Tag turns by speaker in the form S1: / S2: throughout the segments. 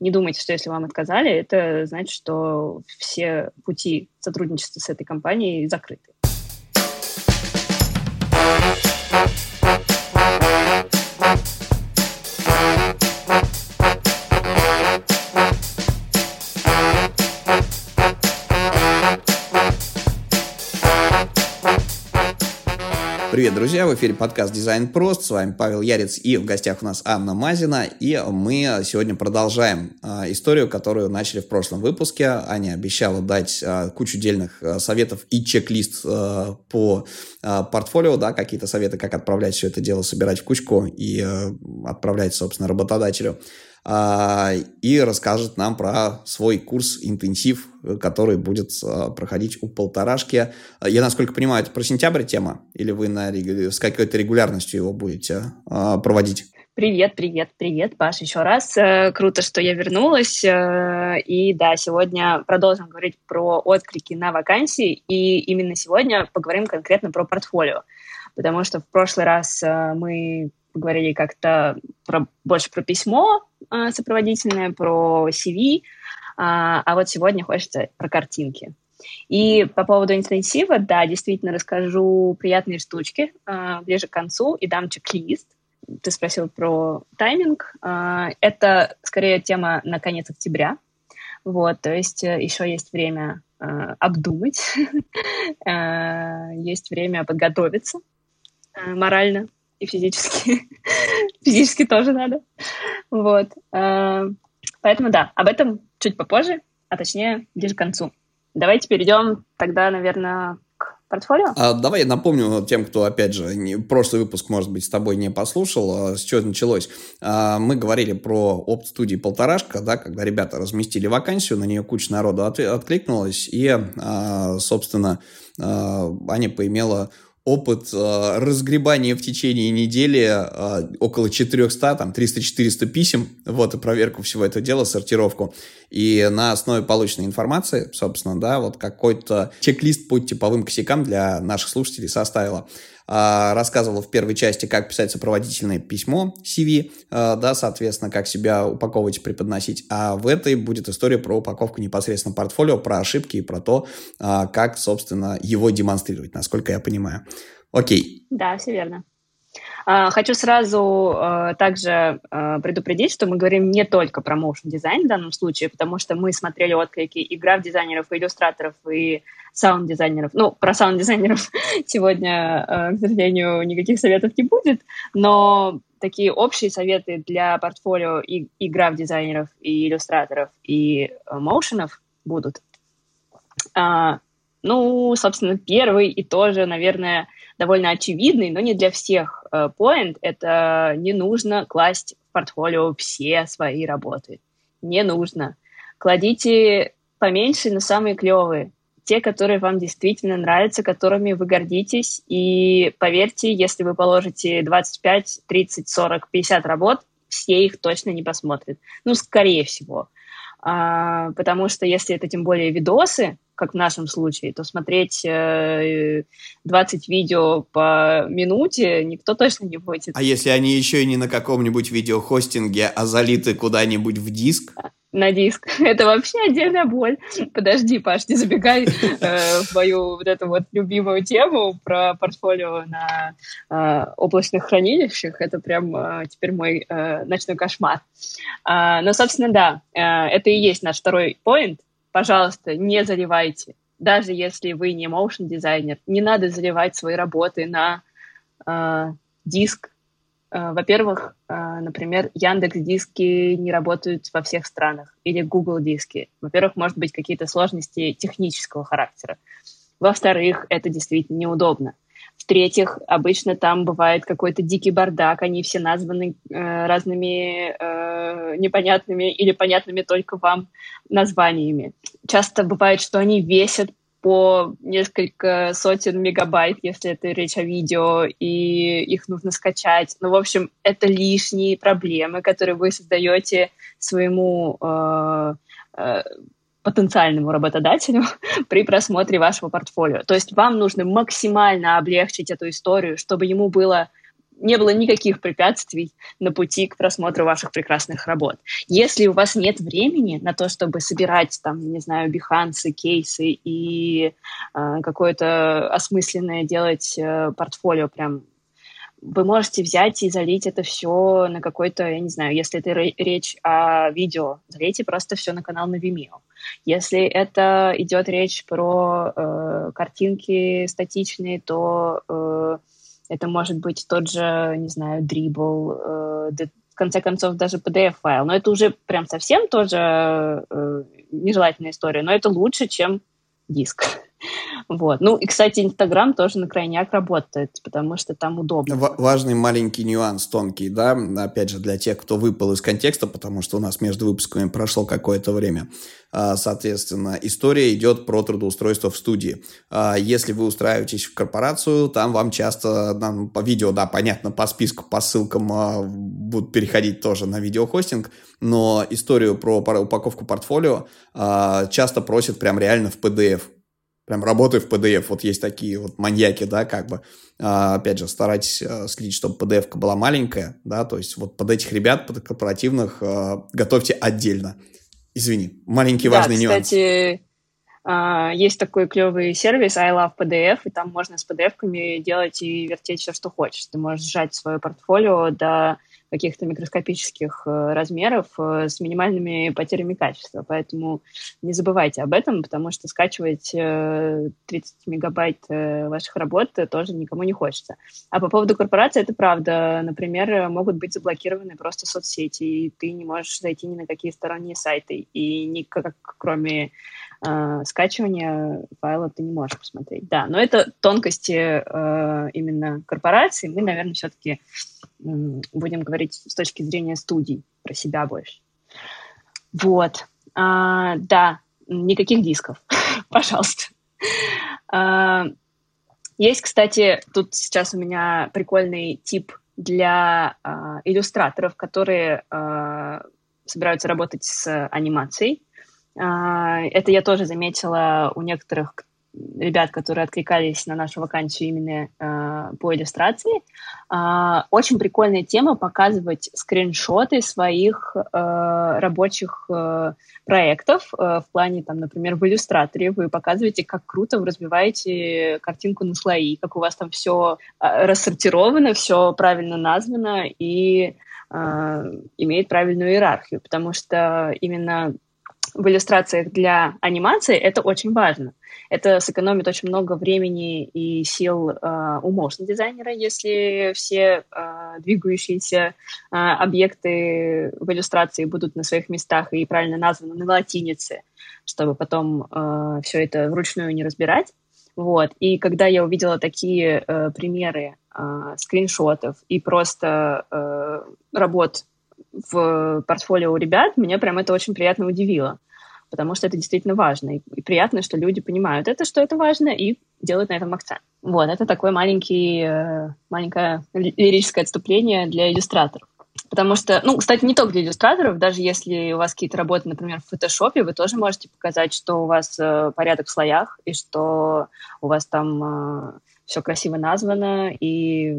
S1: Не думайте, что если вам отказали, это значит, что все пути сотрудничества с этой компанией закрыты.
S2: Привет, друзья! В эфире подкаст «Дизайн прост». С вами Павел Ярец и в гостях у нас Анна Мазина. И мы сегодня продолжаем а, историю, которую начали в прошлом выпуске. Аня обещала дать а, кучу дельных а, советов и чек-лист по портфолио, да, какие-то советы, как отправлять все это дело, собирать в кучку и отправлять, собственно, работодателю. А, и расскажет нам про свой курс интенсив, который будет а, проходить у полторашки. Я, насколько понимаю, это про сентябрь тема? Или вы на, с какой-то регулярностью его будете а, проводить?
S1: Привет, привет, привет, Паш, еще раз. Э, круто, что я вернулась. Э, и да, сегодня продолжим говорить про отклики на вакансии. И именно сегодня поговорим конкретно про портфолио. Потому что в прошлый раз э, мы поговорили как-то про, больше про письмо э, сопроводительное, про CV, э, а вот сегодня хочется про картинки. И по поводу интенсива, да, действительно расскажу приятные штучки э, ближе к концу и дам чек-лист. Ты спросил про тайминг. Э, это скорее тема на конец октября. Вот, то есть э, еще есть время э, обдумать, э, есть время подготовиться э, морально и физически. физически тоже надо. Вот. Э, поэтому да, об этом чуть попозже, а точнее ближе к концу. Давайте перейдем тогда, наверное, к портфолио.
S2: А, давай я напомню тем, кто, опять же, не, прошлый выпуск, может быть, с тобой не послушал, а, с чего началось. А, мы говорили про опт-студии «Полторашка», да, когда ребята разместили вакансию, на нее куча народу от, откликнулась, и, а, собственно, а, Аня поимела опыт э, разгребания в течение недели э, около 400, там 300-400 писем, вот, и проверку всего этого дела, сортировку. И на основе полученной информации, собственно, да, вот какой-то чек-лист по типовым косякам для наших слушателей составила. А, рассказывала в первой части, как писать сопроводительное письмо CV, а, да, соответственно, как себя упаковывать и преподносить. А в этой будет история про упаковку непосредственно портфолио, про ошибки и про то, а, как, собственно, его демонстрировать, насколько я понимаю. Окей.
S1: Да, все верно. А, хочу сразу а, также а, предупредить, что мы говорим не только про motion дизайн в данном случае, потому что мы смотрели отклики и граф-дизайнеров, и иллюстраторов, и саунд-дизайнеров. Ну, про саунд-дизайнеров сегодня, к сожалению, никаких советов не будет, но такие общие советы для портфолио и, и граф-дизайнеров, и иллюстраторов, и моушенов будут. Ну, собственно, первый и тоже, наверное, довольно очевидный, но не для всех э, point — это не нужно класть в портфолио все свои работы. Не нужно. Кладите поменьше, но самые клевые. Те, которые вам действительно нравятся, которыми вы гордитесь. И поверьте, если вы положите 25, 30, 40, 50 работ, все их точно не посмотрят. Ну, скорее всего. А, потому что если это тем более видосы, как в нашем случае, то смотреть э, 20 видео по минуте никто точно не будет.
S2: А если они еще и не на каком-нибудь видеохостинге, а залиты куда-нибудь в диск?
S1: На диск. Это вообще отдельная боль. Подожди, Паш, не забегай э, в мою вот эту вот любимую тему про портфолио на э, облачных хранилищах. Это прям э, теперь мой э, ночной кошмар. Э, но, собственно, да, э, это и есть наш второй поинт. Пожалуйста, не заливайте. Даже если вы не motion дизайнер, не надо заливать свои работы на э, диск во-первых, э, например, Яндекс диски не работают во всех странах или Google диски. Во-первых, может быть какие-то сложности технического характера. Во-вторых, это действительно неудобно. В-третьих, обычно там бывает какой-то дикий бардак, они все названы э, разными э, непонятными или понятными только вам названиями. Часто бывает, что они весят по несколько сотен мегабайт, если это речь о видео, и их нужно скачать. Ну, в общем, это лишние проблемы, которые вы создаете своему э, э, потенциальному работодателю при просмотре вашего портфолио. То есть вам нужно максимально облегчить эту историю, чтобы ему было не было никаких препятствий на пути к просмотру ваших прекрасных работ. Если у вас нет времени на то, чтобы собирать там, не знаю, бихансы, кейсы и э, какое-то осмысленное делать э, портфолио прям вы можете взять и залить это все на какой-то, я не знаю, если это речь о видео, залейте просто все на канал на Vimeo. Если это идет речь про э, картинки статичные, то э, это может быть тот же, не знаю, дрибл, э, в конце концов даже PDF-файл. Но это уже прям совсем тоже э, нежелательная история, но это лучше, чем диск. Вот. Ну и, кстати, Инстаграм тоже на крайняк работает, потому что там удобно.
S2: В- важный маленький нюанс, тонкий, да, опять же, для тех, кто выпал из контекста, потому что у нас между выпусками прошло какое-то время. А, соответственно, история идет про трудоустройство в студии. А, если вы устраиваетесь в корпорацию, там вам часто нам по видео, да, понятно, по списку, по ссылкам а, будут переходить тоже на видеохостинг, но историю про упаковку портфолио часто просят прям реально в PDF прям работай в PDF. Вот есть такие вот маньяки, да, как бы. А, опять же, старайтесь а, следить, чтобы PDF была маленькая, да, то есть вот под этих ребят, под корпоративных а, готовьте отдельно. Извини, маленький да, важный
S1: кстати,
S2: нюанс.
S1: кстати, а, есть такой клевый сервис I Love PDF, и там можно с PDF-ками делать и вертеть все, что хочешь. Ты можешь сжать свое портфолио до каких-то микроскопических э, размеров э, с минимальными потерями качества. Поэтому не забывайте об этом, потому что скачивать 30 э, мегабайт ваших работ тоже никому не хочется. А по поводу корпорации, это правда. Например, могут быть заблокированы просто соцсети, и ты не можешь зайти ни на какие сторонние сайты, и никак, кроме э, скачивания файла ты не можешь посмотреть. Да, но это тонкости э, именно корпорации. Мы, наверное, все-таки э, будем говорить с точки зрения студий про себя больше. Вот. А, да, никаких дисков, пожалуйста. А, есть, кстати, тут сейчас у меня прикольный тип для а, иллюстраторов, которые а, собираются работать с анимацией. А, это я тоже заметила у некоторых ребят, которые откликались на нашу вакансию именно э, по иллюстрации. Э, очень прикольная тема показывать скриншоты своих рабочих проектов в плане, там, например, в иллюстраторе. Вы показываете, как круто вы разбиваете картинку на слои, как у вас там все рассортировано, все правильно названо и имеет правильную иерархию, потому что именно в иллюстрациях для анимации это очень важно. Это сэкономит очень много времени и сил э, у motion дизайнера, если все э, двигающиеся э, объекты в иллюстрации будут на своих местах и правильно названы на латинице, чтобы потом э, все это вручную не разбирать. Вот. И когда я увидела такие э, примеры э, скриншотов и просто э, работ в портфолио у ребят, меня прям это очень приятно удивило, потому что это действительно важно. И, приятно, что люди понимают это, что это важно, и делают на этом акцент. Вот, это такое маленький, э, маленькое лирическое отступление для иллюстраторов. Потому что, ну, кстати, не только для иллюстраторов, даже если у вас какие-то работы, например, в фотошопе, вы тоже можете показать, что у вас э, порядок в слоях, и что у вас там э, все красиво названо и...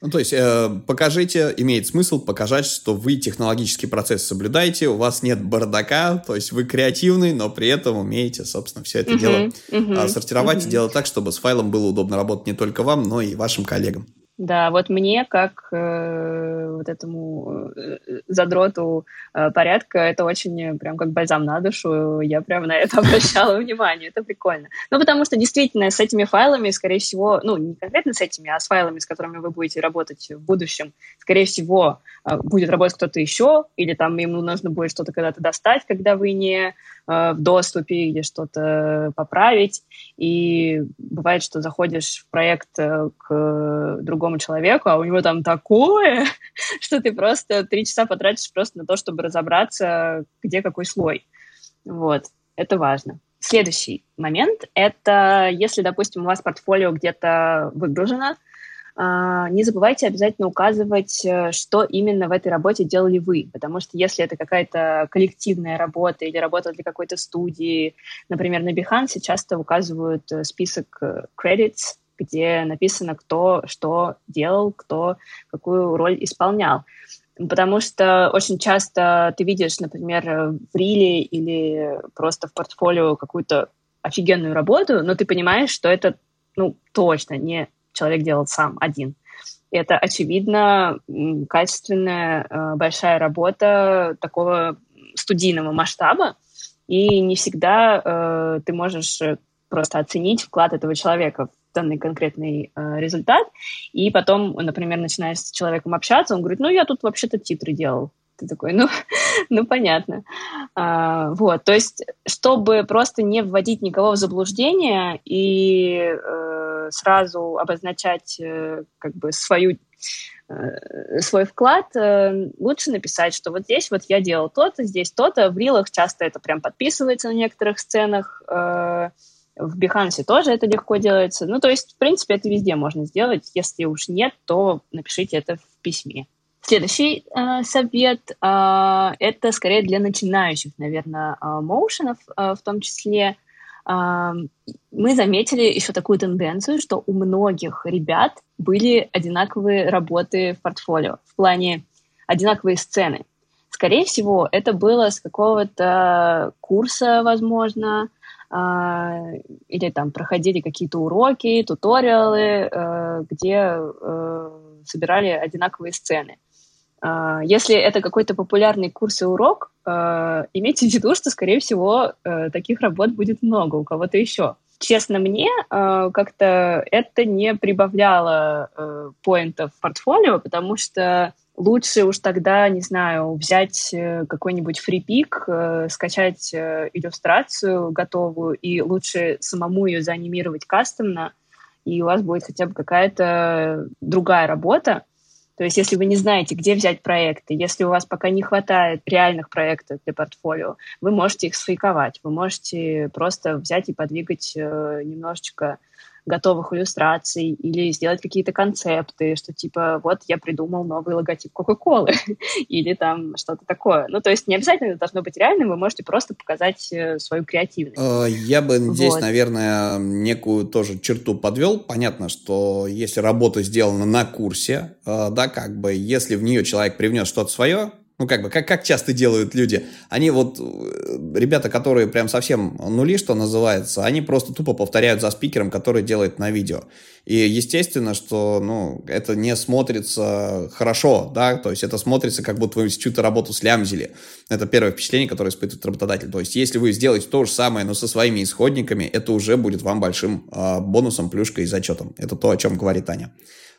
S2: Ну, то есть э, покажите, имеет смысл показать, что вы технологический процесс соблюдаете, у вас нет бардака, то есть вы креативный, но при этом умеете, собственно, все это uh-huh, дело uh-huh, сортировать uh-huh. и делать так, чтобы с файлом было удобно работать не только вам, но и вашим коллегам.
S1: Да, вот мне, как э, вот этому э, задроту э, порядка, это очень э, прям как бальзам на душу. Я прям на это обращала внимание. Это прикольно. Ну, потому что действительно с этими файлами, скорее всего, ну, не конкретно с этими, а с файлами, с которыми вы будете работать в будущем, скорее всего, э, будет работать кто-то еще, или там ему нужно будет что-то когда-то достать, когда вы не Э, в доступе или что-то поправить. И бывает, что заходишь в проект э, к другому человеку, а у него там такое, что ты просто три часа потратишь просто на то, чтобы разобраться, где какой слой. Вот, это важно. Следующий момент — это если, допустим, у вас портфолио где-то выгружено, не забывайте обязательно указывать, э, что именно в этой работе делали вы, потому что если это какая-то коллективная работа или работа для какой-то студии, например, на Behance часто указывают э, список э, credits, где написано, кто что делал, кто какую роль исполнял. Потому что очень часто ты видишь, например, в риле или просто в портфолио какую-то офигенную работу, но ты понимаешь, что это ну, точно не человек делал сам один. Это, очевидно, качественная э, большая работа такого студийного масштаба, и не всегда э, ты можешь просто оценить вклад этого человека в данный конкретный э, результат, и потом, например, начинаешь с человеком общаться, он говорит, ну, я тут вообще-то титры делал. Ты такой, ну, ну понятно. А, вот, то есть, чтобы просто не вводить никого в заблуждение и э, сразу обозначать э, как бы свою э, свой вклад, э, лучше написать, что вот здесь вот я делал то-то, здесь то-то. В рилах часто это прям подписывается на некоторых сценах. Э, в Behance тоже это легко делается. Ну, то есть, в принципе, это везде можно сделать. Если уж нет, то напишите это в письме. Следующий э, совет э, это скорее для начинающих, наверное, э, моушенов э, в том числе. Мы заметили еще такую тенденцию, что у многих ребят были одинаковые работы в портфолио в плане одинаковые сцены. Скорее всего, это было с какого-то курса, возможно, а, или там проходили какие-то уроки, туториалы, э, где э, собирали одинаковые сцены. А, если это какой-то популярный курс и урок, э, имейте в виду, что, скорее всего, таких работ будет много у кого-то еще. Честно, мне как-то это не прибавляло поинтов в портфолио, потому что лучше уж тогда, не знаю, взять э, какой-нибудь фрипик, э, скачать э, иллюстрацию готовую и лучше самому ее заанимировать кастомно, и у вас будет хотя бы какая-то другая работа. То есть если вы не знаете, где взять проекты, если у вас пока не хватает реальных проектов для портфолио, вы можете их сфейковать, вы можете просто взять и подвигать немножечко готовых иллюстраций или сделать какие-то концепты, что типа вот я придумал новый логотип Кока-Колы или там что-то такое. Ну, то есть не обязательно это должно быть реальным, вы можете просто показать э, свою креативность. Э,
S2: я бы здесь, вот. наверное, некую тоже черту подвел. Понятно, что если работа сделана на курсе, э, да, как бы, если в нее человек привнес что-то свое, ну, как бы, как, как часто делают люди? Они вот, э, ребята, которые прям совсем нули, что называется, они просто тупо повторяют за спикером, который делает на видео. И естественно, что, ну, это не смотрится хорошо, да, то есть это смотрится, как будто вы чью-то работу слямзили. Это первое впечатление, которое испытывает работодатель. То есть если вы сделаете то же самое, но со своими исходниками, это уже будет вам большим э, бонусом, плюшкой и зачетом. Это то, о чем говорит Аня.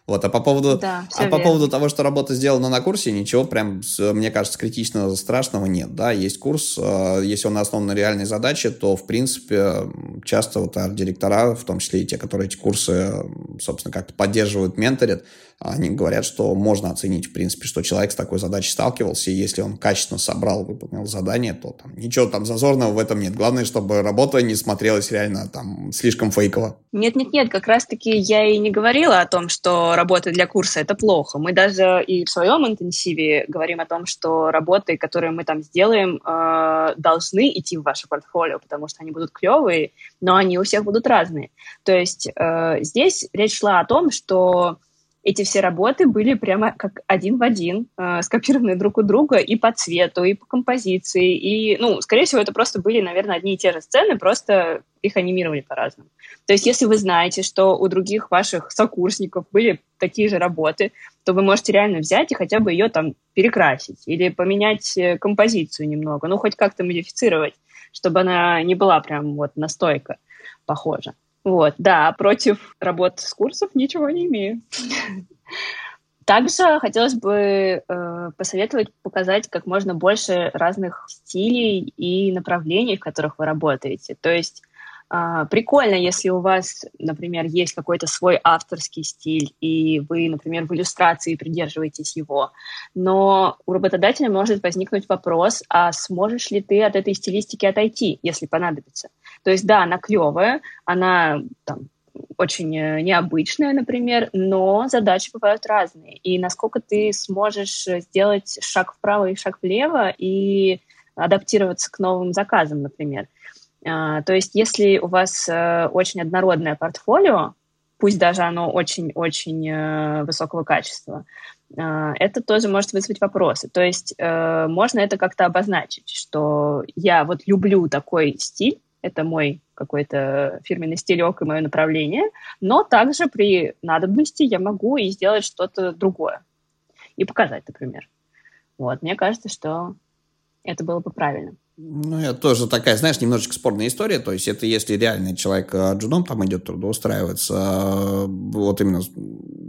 S2: Вот, а по поводу, да, а по поводу того, что работа сделана на курсе, ничего прям, мне кажется, критично страшного нет, да, есть курс, э, если он основан на реальной задаче, то, в принципе, часто вот арт-директора, в том числе и те, которые эти курсы, собственно, как-то поддерживают, менторят, они говорят, что можно оценить, в принципе, что человек с такой задачей сталкивался, и если он качественно собрал, выполнил задание, то там ничего там зазорного в этом нет. Главное, чтобы работа не смотрелась реально там слишком фейково.
S1: Нет-нет-нет, как раз-таки я и не говорила о том, что работа для курса — это плохо. Мы даже и в своем интенсиве говорим о том, что работы, которые мы там сделаем, э, должны идти в ваше портфолио, потому что они будут клевые, но они у всех будут разные. То есть э, здесь речь шла о том, что эти все работы были прямо как один в один, э, скопированы друг у друга и по цвету, и по композиции, и, ну, скорее всего, это просто были, наверное, одни и те же сцены, просто их анимировали по-разному. То есть, если вы знаете, что у других ваших сокурсников были такие же работы, то вы можете реально взять и хотя бы ее там перекрасить или поменять э, композицию немного, ну, хоть как-то модифицировать, чтобы она не была прям вот настойка похожа. Вот, да, против работ с курсов ничего не имею. Также хотелось бы э, посоветовать показать как можно больше разных стилей и направлений, в которых вы работаете. То есть а, прикольно, если у вас, например, есть какой-то свой авторский стиль, и вы, например, в иллюстрации придерживаетесь его. Но у работодателя может возникнуть вопрос, а сможешь ли ты от этой стилистики отойти, если понадобится? То есть, да, она клевая, она там, очень э, необычная, например, но задачи бывают разные. И насколько ты сможешь сделать шаг вправо и шаг влево и адаптироваться к новым заказам, например. А, то есть, если у вас э, очень однородное портфолио, пусть даже оно очень-очень э, высокого качества, э, это тоже может вызвать вопросы. То есть э, можно это как-то обозначить, что я вот люблю такой стиль, это мой какой-то фирменный стилек и мое направление, но также при надобности я могу и сделать что-то другое и показать, например. Вот, мне кажется, что это было бы правильно.
S2: Ну, это тоже такая, знаешь, немножечко спорная история. То есть, это если реальный человек э, джуном там идет трудоустраиваться, э, вот именно,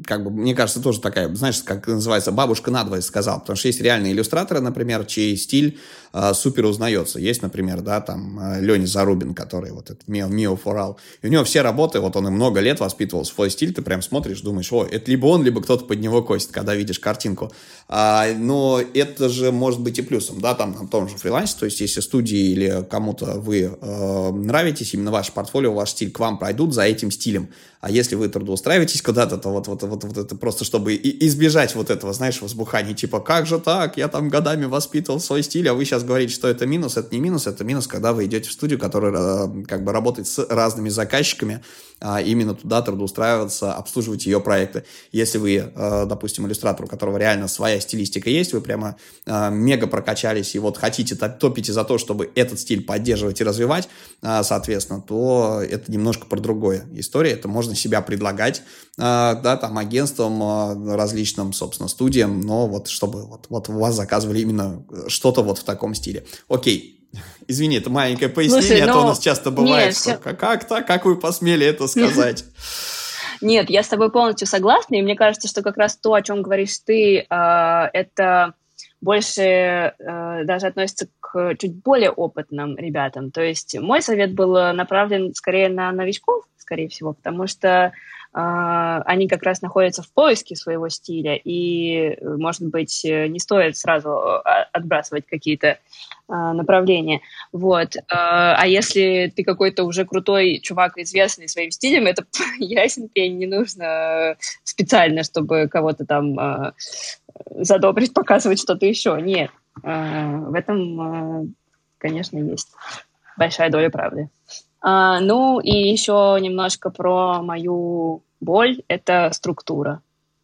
S2: как бы, мне кажется, тоже такая, знаешь, как называется, бабушка надвое сказал. Потому что есть реальные иллюстраторы, например, чей стиль э, супер узнается. Есть, например, да, там, э, Леня Зарубин, который вот этот Мио, Мио Форал. И у него все работы, вот он и много лет воспитывал свой стиль, ты прям смотришь, думаешь, о, это либо он, либо кто-то под него косит, когда видишь картинку. А, но это же может быть и плюсом, да, там, на том же фрилансе, то есть, если студии или кому-то вы э, нравитесь, именно ваше портфолио, ваш стиль к вам пройдут за этим стилем. А если вы трудоустраиваетесь куда-то, то вот, вот, вот, вот это просто, чтобы избежать вот этого, знаешь, возбухания, типа, как же так, я там годами воспитывал свой стиль, а вы сейчас говорите, что это минус, это не минус, это минус, когда вы идете в студию, которая э, как бы работает с разными заказчиками, а именно туда трудоустраиваться, обслуживать ее проекты. Если вы, э, допустим, иллюстратор, у которого реально своя стилистика есть, вы прямо э, мега прокачались и вот хотите топите за то, чтобы этот стиль поддерживать и развивать, соответственно, то это немножко про другое история. Это можно себя предлагать, да, там, агентствам, различным, собственно, студиям, но вот чтобы вот, вот у вас заказывали именно что-то вот в таком стиле. Окей, Извини, это маленькое пояснение, Слушай, а то у ну, нас часто бывает, нет, что, все... как так, как вы посмели это сказать?
S1: Нет, я с тобой полностью согласна, и мне кажется, что как раз то, о чем говоришь ты, а, это больше а, даже относится к чуть более опытным ребятам. То есть мой совет был направлен скорее на новичков, скорее всего, потому что а, они как раз находятся в поиске своего стиля, и, может быть, не стоит сразу а, отбрасывать какие-то а, направления. Вот. А если ты какой-то уже крутой чувак, известный своим стилем, это ясен пень, не нужно специально, чтобы кого-то там задобрить, показывать что-то еще. Нет. В этом, конечно, есть большая доля правды. Ну и еще немножко про мою боль — это структура.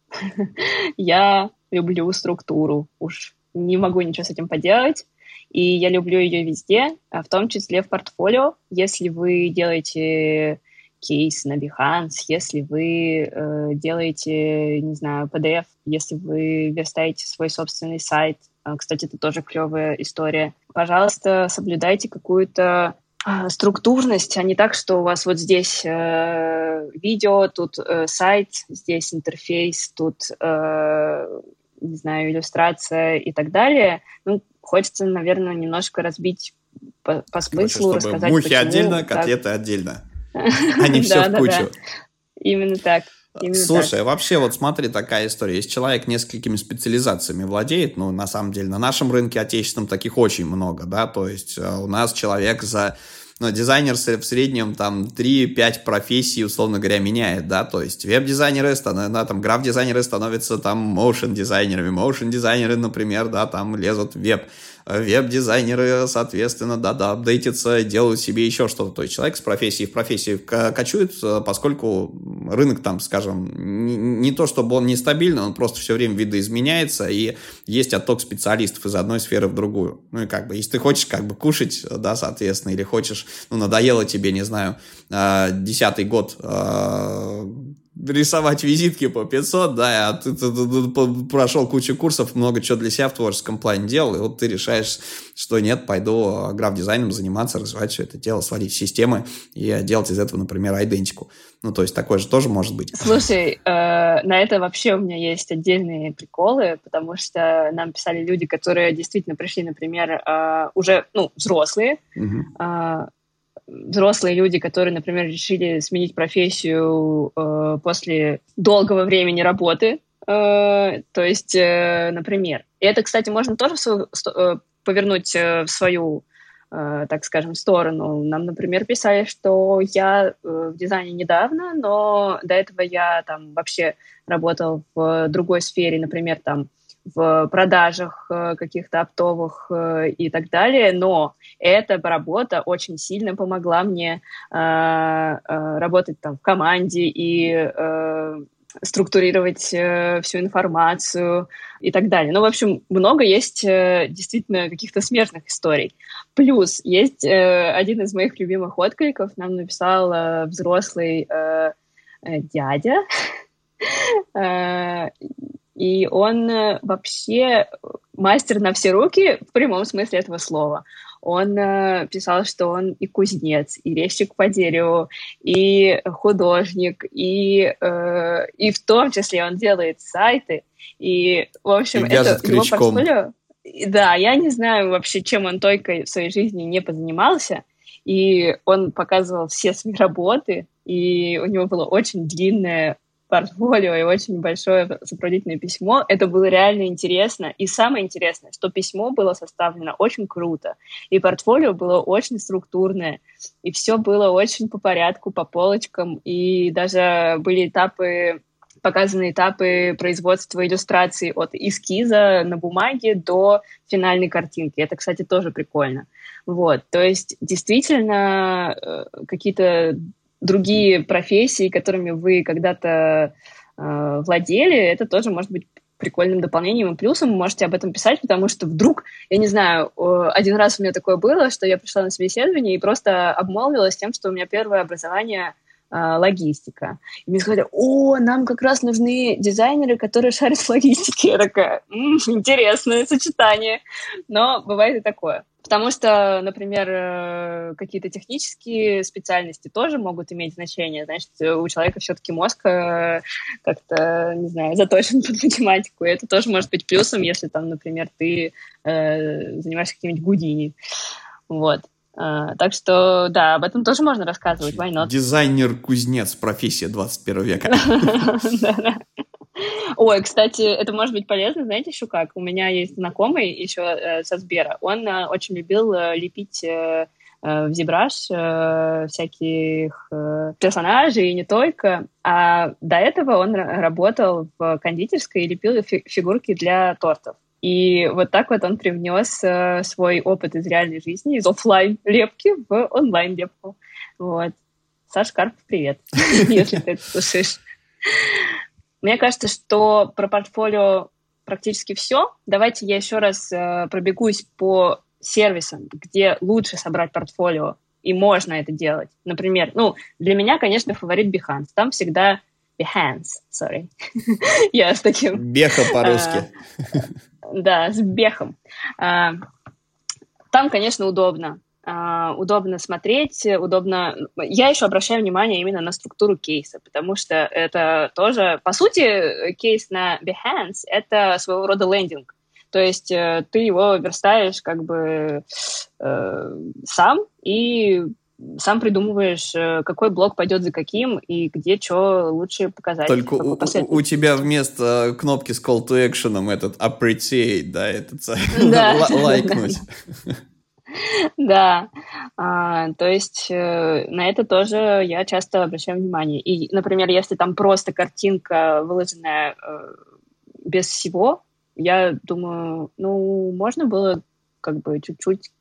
S1: Я люблю структуру, уж не могу ничего с этим поделать, и я люблю ее везде, а в том числе в портфолио. Если вы делаете кейс на Behance, если вы э, делаете, не знаю, PDF, если вы верстаете свой собственный сайт, э, кстати, это тоже клевая история, пожалуйста, соблюдайте какую-то а, структурность, а не так, что у вас вот здесь э, видео, тут э, сайт, здесь интерфейс, тут, э, не знаю, иллюстрация и так далее. Ну, хочется, наверное, немножко разбить по, по смыслу,
S2: Короче,
S1: рассказать,
S2: мухи почему, отдельно, котлеты отдельно, а не все в кучу.
S1: Именно так.
S2: Слушай, так. вообще вот смотри, такая история. Если человек несколькими специализациями владеет, ну, на самом деле, на нашем рынке отечественном таких очень много, да, то есть э, у нас человек за но ну, дизайнер в среднем там 3-5 профессий, условно говоря, меняет, да, то есть веб-дизайнеры, да, там граф-дизайнеры становятся там моушен-дизайнерами, моушен-дизайнеры, например, да, там лезут в веб, веб-дизайнеры, соответственно, да-да, апдейтятся, делают себе еще что-то. То есть человек с профессии в профессию кочует, э, поскольку рынок там, скажем, не, не то чтобы он нестабильный, он просто все время видоизменяется, и есть отток специалистов из одной сферы в другую. Ну и как бы, если ты хочешь как бы кушать, да, соответственно, или хочешь, ну, надоело тебе, не знаю, э, десятый год э, рисовать визитки по 500, да, а ты, ты, ты, ты прошел кучу курсов, много чего для себя в творческом плане делал, и вот ты решаешь, что нет, пойду граф-дизайном заниматься, развивать все это дело, сводить системы и делать из этого, например, идентику. Ну, то есть такое же тоже может быть.
S1: Слушай, э, на это вообще у меня есть отдельные приколы, потому что нам писали люди, которые действительно пришли, например, э, уже, ну, взрослые, угу. э, взрослые люди, которые, например, решили сменить профессию э, после долгого времени работы, э, то есть, э, например, и это, кстати, можно тоже э, повернуть э, в свою, э, так скажем, сторону. Нам, например, писали, что я э, в дизайне недавно, но до этого я там вообще работал в другой сфере, например, там в продажах э, каких-то оптовых э, и так далее, но эта работа очень сильно помогла мне э, работать там в команде и структурировать э, всю информацию и так далее. Ну, в общем, много есть э, действительно каких-то смертных историй. Плюс есть э, один из моих любимых откликов, нам написал э, взрослый э, э, дядя, э, и он э, вообще мастер на все руки в прямом смысле этого слова. Он э, писал, что он и кузнец, и резчик по дереву, и художник, и, э, и в том числе он делает сайты. И, в общем,
S2: и это его портфолио...
S1: Да, я не знаю вообще, чем он только в своей жизни не позанимался. И он показывал все свои работы, и у него было очень длинное портфолио и очень большое сопроводительное письмо. Это было реально интересно. И самое интересное, что письмо было составлено очень круто. И портфолио было очень структурное. И все было очень по порядку, по полочкам. И даже были этапы показаны этапы производства иллюстраций от эскиза на бумаге до финальной картинки. Это, кстати, тоже прикольно. Вот, то есть действительно э, какие-то другие профессии, которыми вы когда-то э, владели, это тоже может быть прикольным дополнением и плюсом, вы можете об этом писать, потому что вдруг, я не знаю, один раз у меня такое было, что я пришла на собеседование и просто обмолвилась тем, что у меня первое образование э, логистика. И мне сказали, о, нам как раз нужны дизайнеры, которые шарят в логистике. Я такая, м-м, интересное сочетание. Но бывает и такое. Потому что, например, э, какие-то технические специальности тоже могут иметь значение. Значит, у человека все-таки мозг э, как-то, не знаю, заточен под математику. И это тоже может быть плюсом, если там, например, ты э, занимаешься каким-нибудь гудини. Вот. Uh, так что, да, об этом тоже можно рассказывать, why not?
S2: Дизайнер-кузнец, профессия 21 века.
S1: Ой, кстати, это может быть полезно, знаете, еще как? У меня есть знакомый еще э, со Сбера. Он э, очень любил э, лепить э, э в зебраж э, всяких э, персонажей и не только. А до этого он работал в кондитерской и лепил фи фигурки для тортов. И вот так вот он привнес э, свой опыт из реальной жизни, из офлайн лепки в онлайн лепку. Вот. Саш Карп, привет, если ты это слушаешь. Мне кажется, что про портфолио практически все. Давайте я еще раз э, пробегусь по сервисам, где лучше собрать портфолио, и можно это делать. Например, ну, для меня, конечно, фаворит Behance. Там всегда Behance, sorry. я с таким...
S2: Беха по-русски.
S1: А, да, с бехом. А, там, конечно, удобно. Uh, удобно смотреть, удобно... Я еще обращаю внимание именно на структуру кейса, потому что это тоже, по сути, кейс на Behance — это своего рода лендинг. То есть uh, ты его верстаешь как бы uh, сам и сам придумываешь, э, какой блок пойдет за каким и где что лучше показать.
S2: Только у, у, тебя вместо кнопки с call to action этот appreciate, да, этот лайкнуть.
S1: Да, а, то есть э, на это тоже я часто обращаю внимание. И, например, если там просто картинка выложенная э, без всего, я думаю, ну, можно было как бы чуть-чуть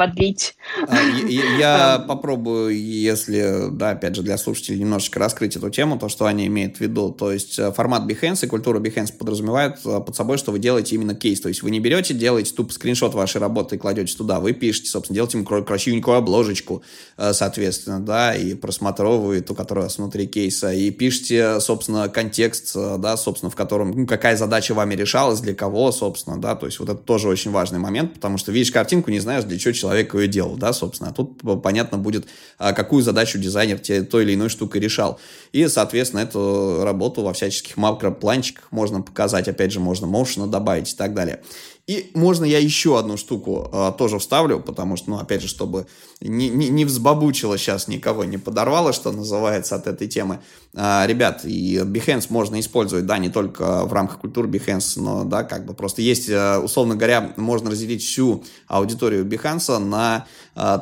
S1: подлить.
S2: А, я попробую, если, да, опять же, для слушателей немножечко раскрыть эту тему, то, что они имеют в виду. То есть э, формат Behance и культура Behance подразумевает э, под собой, что вы делаете именно кейс. То есть вы не берете, делаете тупо скриншот вашей работы и кладете туда. Вы пишете, собственно, делаете ему красивенькую обложечку, э, соответственно, да, и просмотровываете ту, которая внутри кейса, и пишите, собственно, контекст, да, собственно, в котором, ну, какая задача вами решалась, для кого, собственно, да, то есть вот это тоже очень важный момент, потому что видишь картинку, не знаешь, для чего человек человек ее делал, да, собственно. А тут понятно будет, а, какую задачу дизайнер тебе той или иной штукой решал. И, соответственно, эту работу во всяческих макропланчиках можно показать. Опять же, можно motion добавить и так далее. И можно я еще одну штуку э, тоже вставлю, потому что, ну, опять же, чтобы не, не, не взбабучило сейчас никого, не подорвало, что называется, от этой темы. Э, ребят, и Behance можно использовать, да, не только в рамках культуры Behance, но, да, как бы просто есть, э, условно говоря, можно разделить всю аудиторию Behance на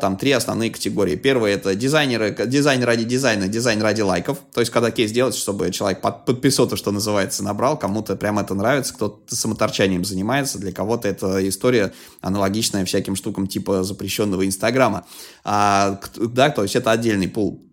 S2: там три основные категории. Первое это дизайнеры, дизайн ради дизайна, дизайн ради лайков. То есть, когда кейс делать, чтобы человек под, подписоту, что называется, набрал, кому-то прям это нравится, кто-то самоторчанием занимается, для кого-то это история аналогичная всяким штукам типа запрещенного Инстаграма. А, да, то есть это отдельный пул а,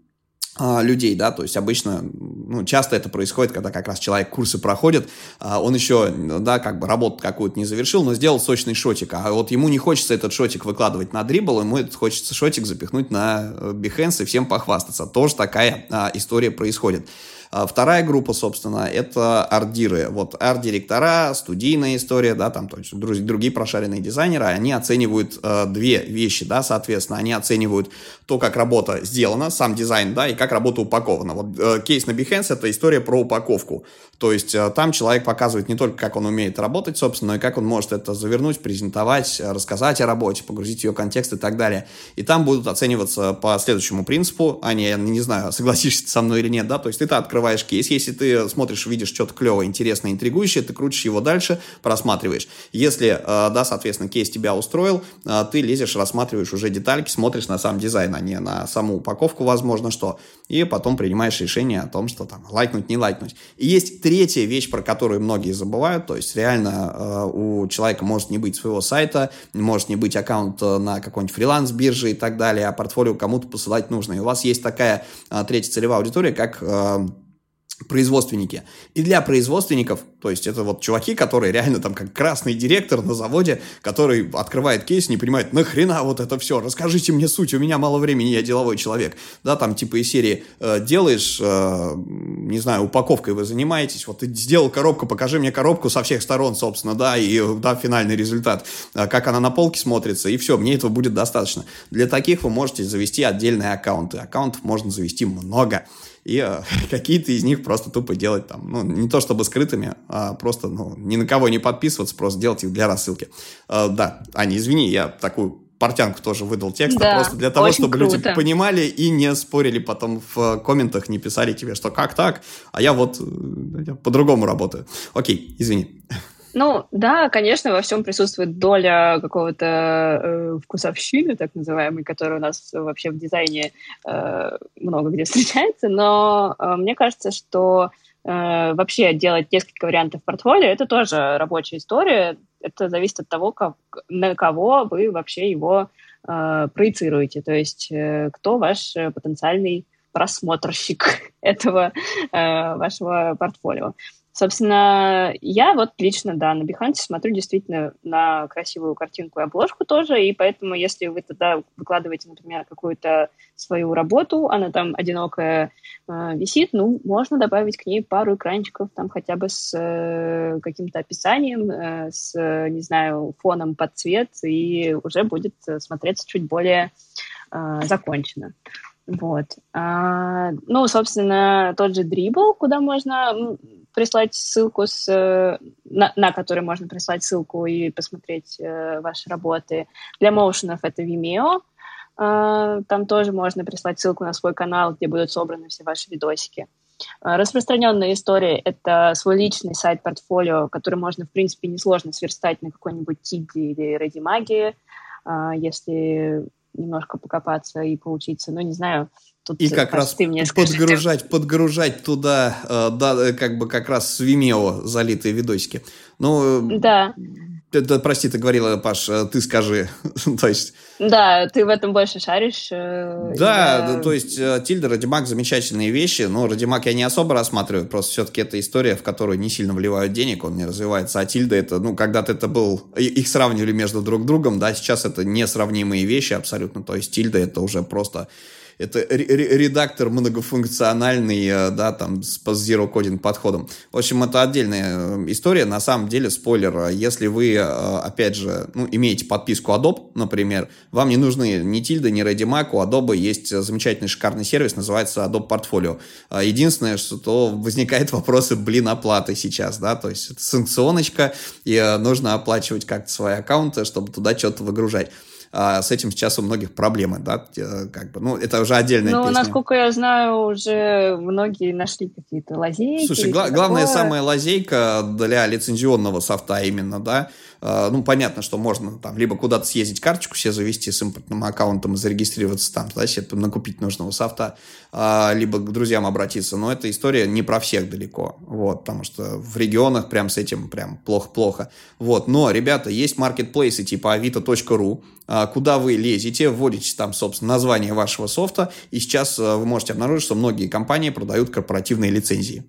S2: людей, да, то есть обычно, ну, часто это происходит, когда как раз человек курсы проходит, а, он еще, да, как бы работу какую-то не завершил, но сделал сочный шотик, а вот ему не хочется этот шотик выкладывать на Dribbble, ему этот хочется шотик запихнуть на э, Behance и всем похвастаться. Тоже такая а, история происходит. А вторая группа, собственно, это арт-диры. Вот арт-директора, студийная история, да, там то есть другие прошаренные дизайнеры, они оценивают э, две вещи, да, соответственно, они оценивают то, как работа сделана, сам дизайн, да, и как работа упакована. Вот э, кейс на Behance это история про упаковку. То есть э, там человек показывает не только, как он умеет работать, собственно, но и как он может это завернуть, презентовать, рассказать о работе, погрузить ее в контекст и так далее. И там будут оцениваться по следующему принципу, а не, не знаю, согласишься со мной или нет, да, то есть ты-то открываешь открываешь кейс, если ты смотришь, видишь что-то клевое, интересное, интригующее, ты крутишь его дальше, просматриваешь. Если, э, да, соответственно, кейс тебя устроил, э, ты лезешь, рассматриваешь уже детальки, смотришь на сам дизайн, а не на саму упаковку, возможно, что, и потом принимаешь решение о том, что там лайкнуть, не лайкнуть. И есть третья вещь, про которую многие забывают, то есть реально э, у человека может не быть своего сайта, может не быть аккаунта на какой-нибудь фриланс-бирже и так далее, а портфолио кому-то посылать нужно. И у вас есть такая третья целевая аудитория, как производственники. И для производственников, то есть это вот чуваки, которые реально там как красный директор на заводе, который открывает кейс, не понимает, нахрена вот это все, расскажите мне суть, у меня мало времени, я деловой человек. Да, там типа из серии э, делаешь, э, не знаю, упаковкой вы занимаетесь, вот ты сделал коробку, покажи мне коробку со всех сторон, собственно, да, и да, финальный результат, э, как она на полке смотрится, и все, мне этого будет достаточно. Для таких вы можете завести отдельные аккаунты. Аккаунтов можно завести много и э, какие-то из них просто тупо делать там, ну, не то чтобы скрытыми, а просто, ну, ни на кого не подписываться, просто делать их для рассылки. Э, да, Аня, извини, я такую портянку тоже выдал текст, да, просто для того, чтобы круто. люди понимали и не спорили потом в комментах, не писали тебе, что как так, а я вот э, по-другому работаю. Окей, извини.
S1: Ну, да, конечно, во всем присутствует доля какого-то э, вкусовщины, так называемой, которая у нас вообще в дизайне э, много где встречается, но э, мне кажется, что э, вообще делать несколько вариантов портфолио — это тоже рабочая история, это зависит от того, как, на кого вы вообще его э, проецируете, то есть э, кто ваш потенциальный просмотрщик этого э, вашего портфолио. Собственно, я вот лично, да, на Behance смотрю действительно на красивую картинку и обложку тоже, и поэтому, если вы тогда выкладываете, например, какую-то свою работу, она там одинокая э, висит, ну, можно добавить к ней пару экранчиков, там хотя бы с э, каким-то описанием, э, с, не знаю, фоном под цвет, и уже будет смотреться чуть более э, закончено. Вот. А, ну, собственно, тот же дрибл, куда можно прислать ссылку, с, э, на, на который можно прислать ссылку и посмотреть э, ваши работы. Для моушенов это Vimeo. Э, там тоже можно прислать ссылку на свой канал, где будут собраны все ваши видосики. Э, распространенная история — это свой личный сайт-портфолио, который можно, в принципе, несложно сверстать на какой-нибудь Тиди или Ready э, если немножко покопаться и поучиться. Ну, не знаю,
S2: Тут и как раз ты мне подгружать, скажи. подгружать туда, э, да, как бы как раз с Vimeo залитые видосики. Ну,
S1: э, да.
S2: Ты, ты, прости, ты говорила, Паш, э, ты скажи. то есть...
S1: Да, ты в этом больше шаришь.
S2: Да, я... то есть Тильда, Радимак замечательные вещи, но Радимак я не особо рассматриваю, просто все-таки это история, в которую не сильно вливают денег, он не развивается, а Тильда это, ну, когда-то это был, их сравнивали между друг другом, да, сейчас это несравнимые вещи абсолютно, то есть Тильда это уже просто это редактор многофункциональный, э, да, там, с zero coding подходом. В общем, это отдельная э, история. На самом деле, спойлер, если вы, э, опять же, ну, имеете подписку Adobe, например, вам не нужны ни тильды, ни ReadyMac, у Adobe есть замечательный шикарный сервис, называется Adobe Portfolio. Единственное, что возникает вопросы, блин, оплаты сейчас, да, то есть это санкционочка, и нужно оплачивать как-то свои аккаунты, чтобы туда что-то выгружать а, с этим сейчас у многих проблемы, да, как бы, ну, это уже отдельная ну,
S1: песня. насколько я знаю, уже многие нашли какие-то лазейки.
S2: Слушай, гла- главная самая лазейка для лицензионного софта именно, да, ну, понятно, что можно там либо куда-то съездить, карточку себе завести с импортным аккаунтом и зарегистрироваться там, да, себе там накупить нужного софта, либо к друзьям обратиться, но эта история не про всех далеко, вот, потому что в регионах прям с этим прям плохо-плохо, вот, но, ребята, есть маркетплейсы типа avito.ru, куда вы лезете, вводите там, собственно, название вашего софта, и сейчас вы можете обнаружить, что многие компании продают корпоративные лицензии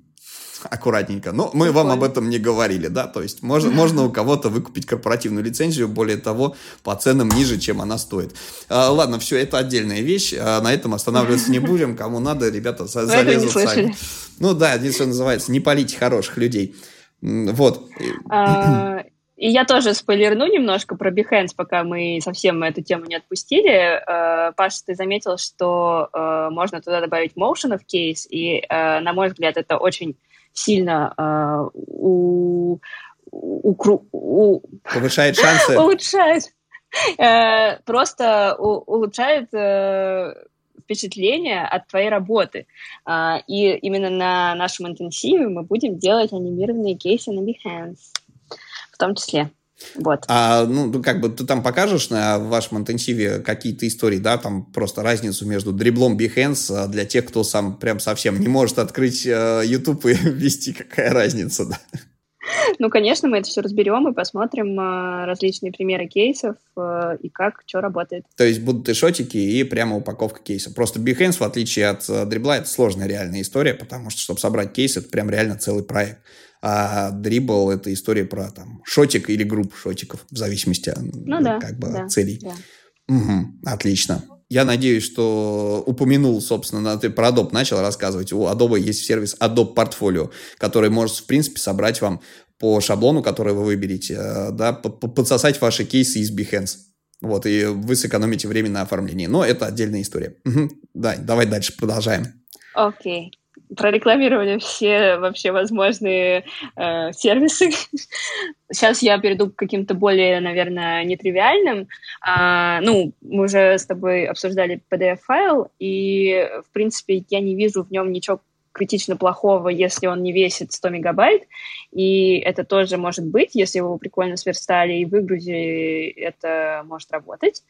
S2: аккуратненько. Но мы вам об этом не говорили, да, то есть можно, можно у кого-то выкупить корпоративную лицензию, более того, по ценам ниже, чем она стоит. А, ладно, все, это отдельная вещь, а, на этом останавливаться не будем, кому надо, ребята, за, залезут сами. Ну да, единственное называется, не полите хороших людей. Вот.
S1: А, и я тоже спойлерну немножко про Behance, пока мы совсем эту тему не отпустили. Паша, ты заметил, что можно туда добавить motion в кейс, и, на мой взгляд, это очень сильно э, у, у, у,
S2: повышает шансы.
S1: улучшает. Э, просто у, улучшает э, впечатление от твоей работы. Э, и именно на нашем интенсиве мы будем делать анимированные кейсы на Behance в том числе. Вот.
S2: А, ну, как бы ты там покажешь на вашем интенсиве какие-то истории, да, там просто разницу между дриблом Behance а, для тех, кто сам прям совсем не может открыть э, YouTube и ввести, какая разница, да?
S1: Ну, конечно, мы это все разберем и посмотрим э, различные примеры кейсов э, и как, что работает.
S2: То есть будут и шотики, и прямо упаковка кейса. Просто Behance, в отличие от э, дрибла, это сложная реальная история, потому что, чтобы собрать кейс, это прям реально целый проект. А дрибл — это история про там шотик или групп шотиков, в зависимости от ну, да, как бы, да, целей. Да. Угу, отлично. Я надеюсь, что упомянул, собственно, ты про Adobe начал рассказывать. У Adobe есть сервис Adobe Portfolio, который может, в принципе, собрать вам по шаблону, который вы выберете, э, да, подсосать ваши кейсы из Behance. Вот, и вы сэкономите время на оформлении. Но это отдельная история. Угу. Да, давай дальше продолжаем.
S1: Окей. Okay прорекламировали все вообще возможные э, сервисы. Сейчас я перейду к каким-то более, наверное, нетривиальным. А, ну, мы уже с тобой обсуждали PDF-файл, и, в принципе, я не вижу в нем ничего критично плохого, если он не весит 100 мегабайт, и это тоже может быть, если его прикольно сверстали и выгрузили, это может работать.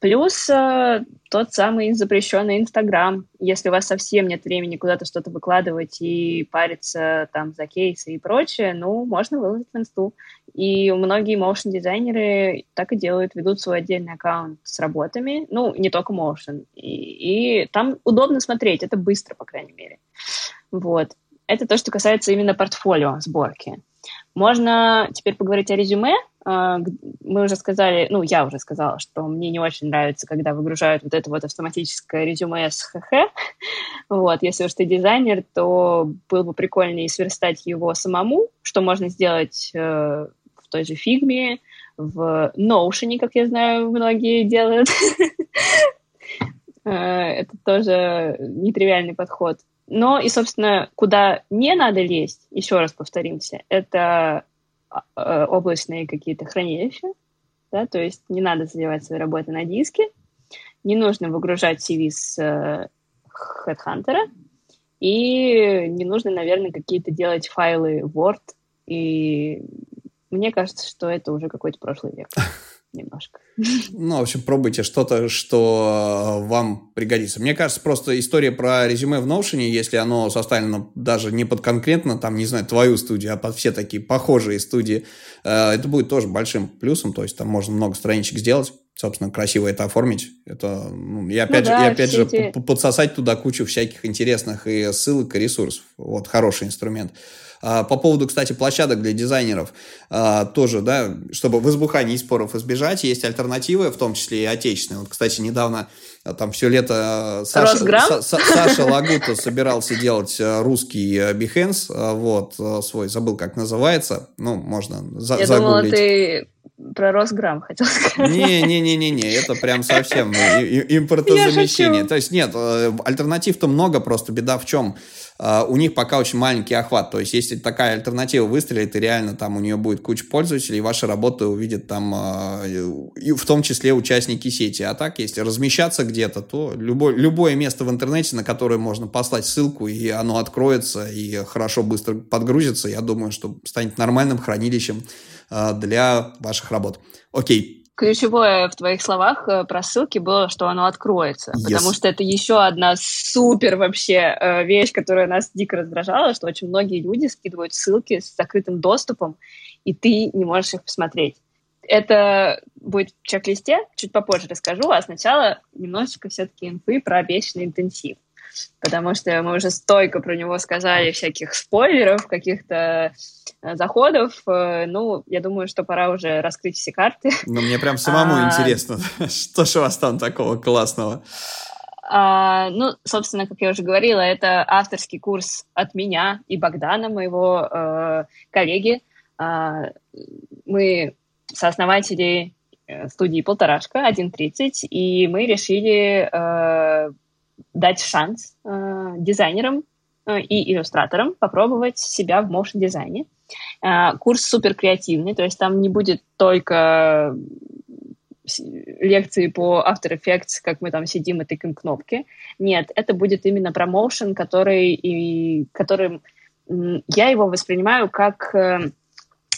S1: Плюс э, тот самый запрещенный Инстаграм, если у вас совсем нет времени куда-то что-то выкладывать и париться там за кейсы и прочее, ну, можно выложить в инсту. И многие моушн-дизайнеры так и делают, ведут свой отдельный аккаунт с работами, ну, не только моушен. И, и там удобно смотреть, это быстро, по крайней мере. Вот. Это то, что касается именно портфолио сборки. Можно теперь поговорить о резюме. А, мы уже сказали, ну, я уже сказала, что мне не очень нравится, когда выгружают вот это вот автоматическое резюме с ХХ. Вот, если уж ты дизайнер, то было бы прикольнее сверстать его самому, что можно сделать э, в той же фигме, в Notion, как я знаю, многие делают. Э, это тоже нетривиальный подход. Но и, собственно, куда не надо лезть, еще раз повторимся, это облачные какие-то хранилища, да, то есть не надо заливать свои работы на диске, не нужно выгружать CV с э, Headhunter, и не нужно, наверное, какие-то делать файлы Word, и мне кажется, что это уже какой-то прошлый век. немножко.
S2: Ну, в общем, пробуйте что-то, что э, вам пригодится. Мне кажется, просто история про резюме в Notion, если оно составлено даже не под конкретно, там, не знаю, твою студию, а под все такие похожие студии, э, это будет тоже большим плюсом, то есть там можно много страничек сделать, собственно, красиво это оформить. Это, ну, и опять, ну, да, же, и опять же эти... подсосать туда кучу всяких интересных и ссылок, и ресурсов. Вот, хороший инструмент. А, по поводу, кстати, площадок для дизайнеров, а, тоже, да, чтобы в избухании споров избежать, есть альтернативы, в том числе и отечественные. Вот, кстати, недавно там все лето Саша, Са, Са, Саша Лагута собирался делать русский Behance, вот, свой, забыл, как называется, ну, можно за, Я загуглить.
S1: думала, ты про Росграм хотел сказать.
S2: Не-не-не-не, это прям совсем импортозамещение. То есть нет, э, альтернатив-то много, просто беда в чем? У них пока очень маленький охват. То есть, если такая альтернатива выстрелит, и реально там у нее будет куча пользователей, ваши работы увидят там, в том числе участники сети. А так, если размещаться где-то, то любой, любое место в интернете, на которое можно послать ссылку, и оно откроется, и хорошо быстро подгрузится, я думаю, что станет нормальным хранилищем для ваших работ. Окей,
S1: ключевое в твоих словах э, про ссылки было, что оно откроется. Yes. Потому что это еще одна супер вообще э, вещь, которая нас дико раздражала, что очень многие люди скидывают ссылки с закрытым доступом, и ты не можешь их посмотреть. Это будет в чек-листе, чуть попозже расскажу, а сначала немножечко все-таки инфы про обещанный интенсив потому что мы уже стойко про него сказали всяких спойлеров, каких-то э, заходов. Э, ну, я думаю, что пора уже раскрыть все карты.
S2: Ну, мне прям самому а... интересно, что же у вас там такого классного?
S1: А, ну, собственно, как я уже говорила, это авторский курс от меня и Богдана, моего э, коллеги. А, мы сооснователи э, студии «Полторашка» 1.30, и мы решили э, дать шанс э, дизайнерам э, и иллюстраторам попробовать себя в моушн-дизайне. Э, курс супер креативный, то есть там не будет только лекции по After Effects, как мы там сидим и тыкаем кнопки. Нет, это будет именно промоушен, который, и, которым я его воспринимаю как э,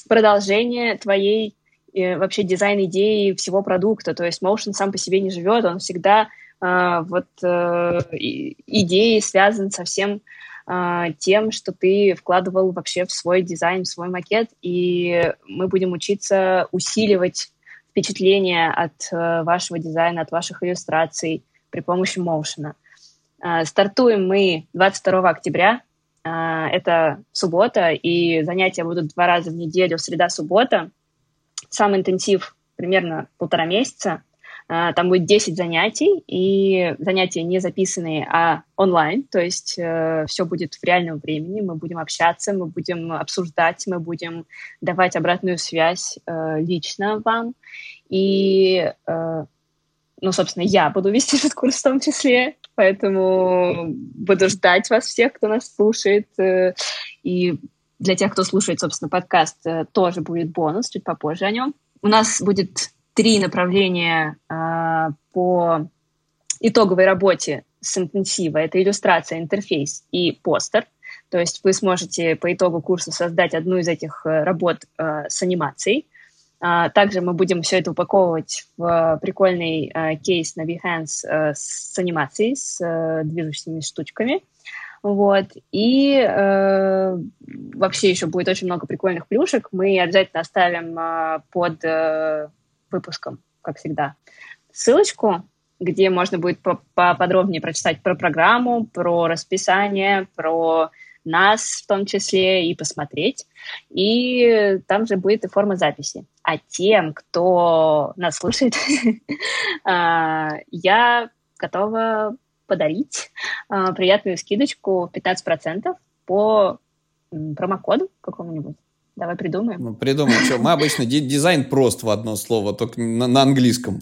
S1: продолжение твоей вообще дизайн-идеи всего продукта. То есть Motion сам по себе не живет, он всегда а, вот э, идеи связаны со всем а, тем, что ты вкладывал вообще в свой дизайн, в свой макет, и мы будем учиться усиливать впечатление от э, вашего дизайна, от ваших иллюстраций при помощи моушена. А, стартуем мы 22 октября, это суббота, и занятия будут два раза в неделю, среда-суббота. Сам интенсив примерно полтора месяца – а, там будет 10 занятий, и занятия не записанные, а онлайн, то есть э, все будет в реальном времени, мы будем общаться, мы будем обсуждать, мы будем давать обратную связь э, лично вам, и, э, ну, собственно, я буду вести этот курс в том числе, поэтому буду ждать вас всех, кто нас слушает, э, и для тех, кто слушает, собственно, подкаст, э, тоже будет бонус, чуть попозже о нем. У нас будет три направления э, по итоговой работе с интенсива. Это иллюстрация, интерфейс и постер. То есть вы сможете по итогу курса создать одну из этих э, работ э, с анимацией. А, также мы будем все это упаковывать в прикольный э, кейс на Behance э, с анимацией, с э, движущими штучками. Вот. И э, вообще еще будет очень много прикольных плюшек. Мы обязательно оставим э, под э, выпуском, как всегда, ссылочку, где можно будет поподробнее прочитать про программу, про расписание, про нас в том числе и посмотреть. И там же будет и форма записи. А тем, кто нас слушает, а, я готова подарить а, приятную скидочку 15% по промокоду какому-нибудь. Давай придумаем.
S2: Ну, придумаем. Что? Мы обычно дизайн прост в одно слово, только на, на английском.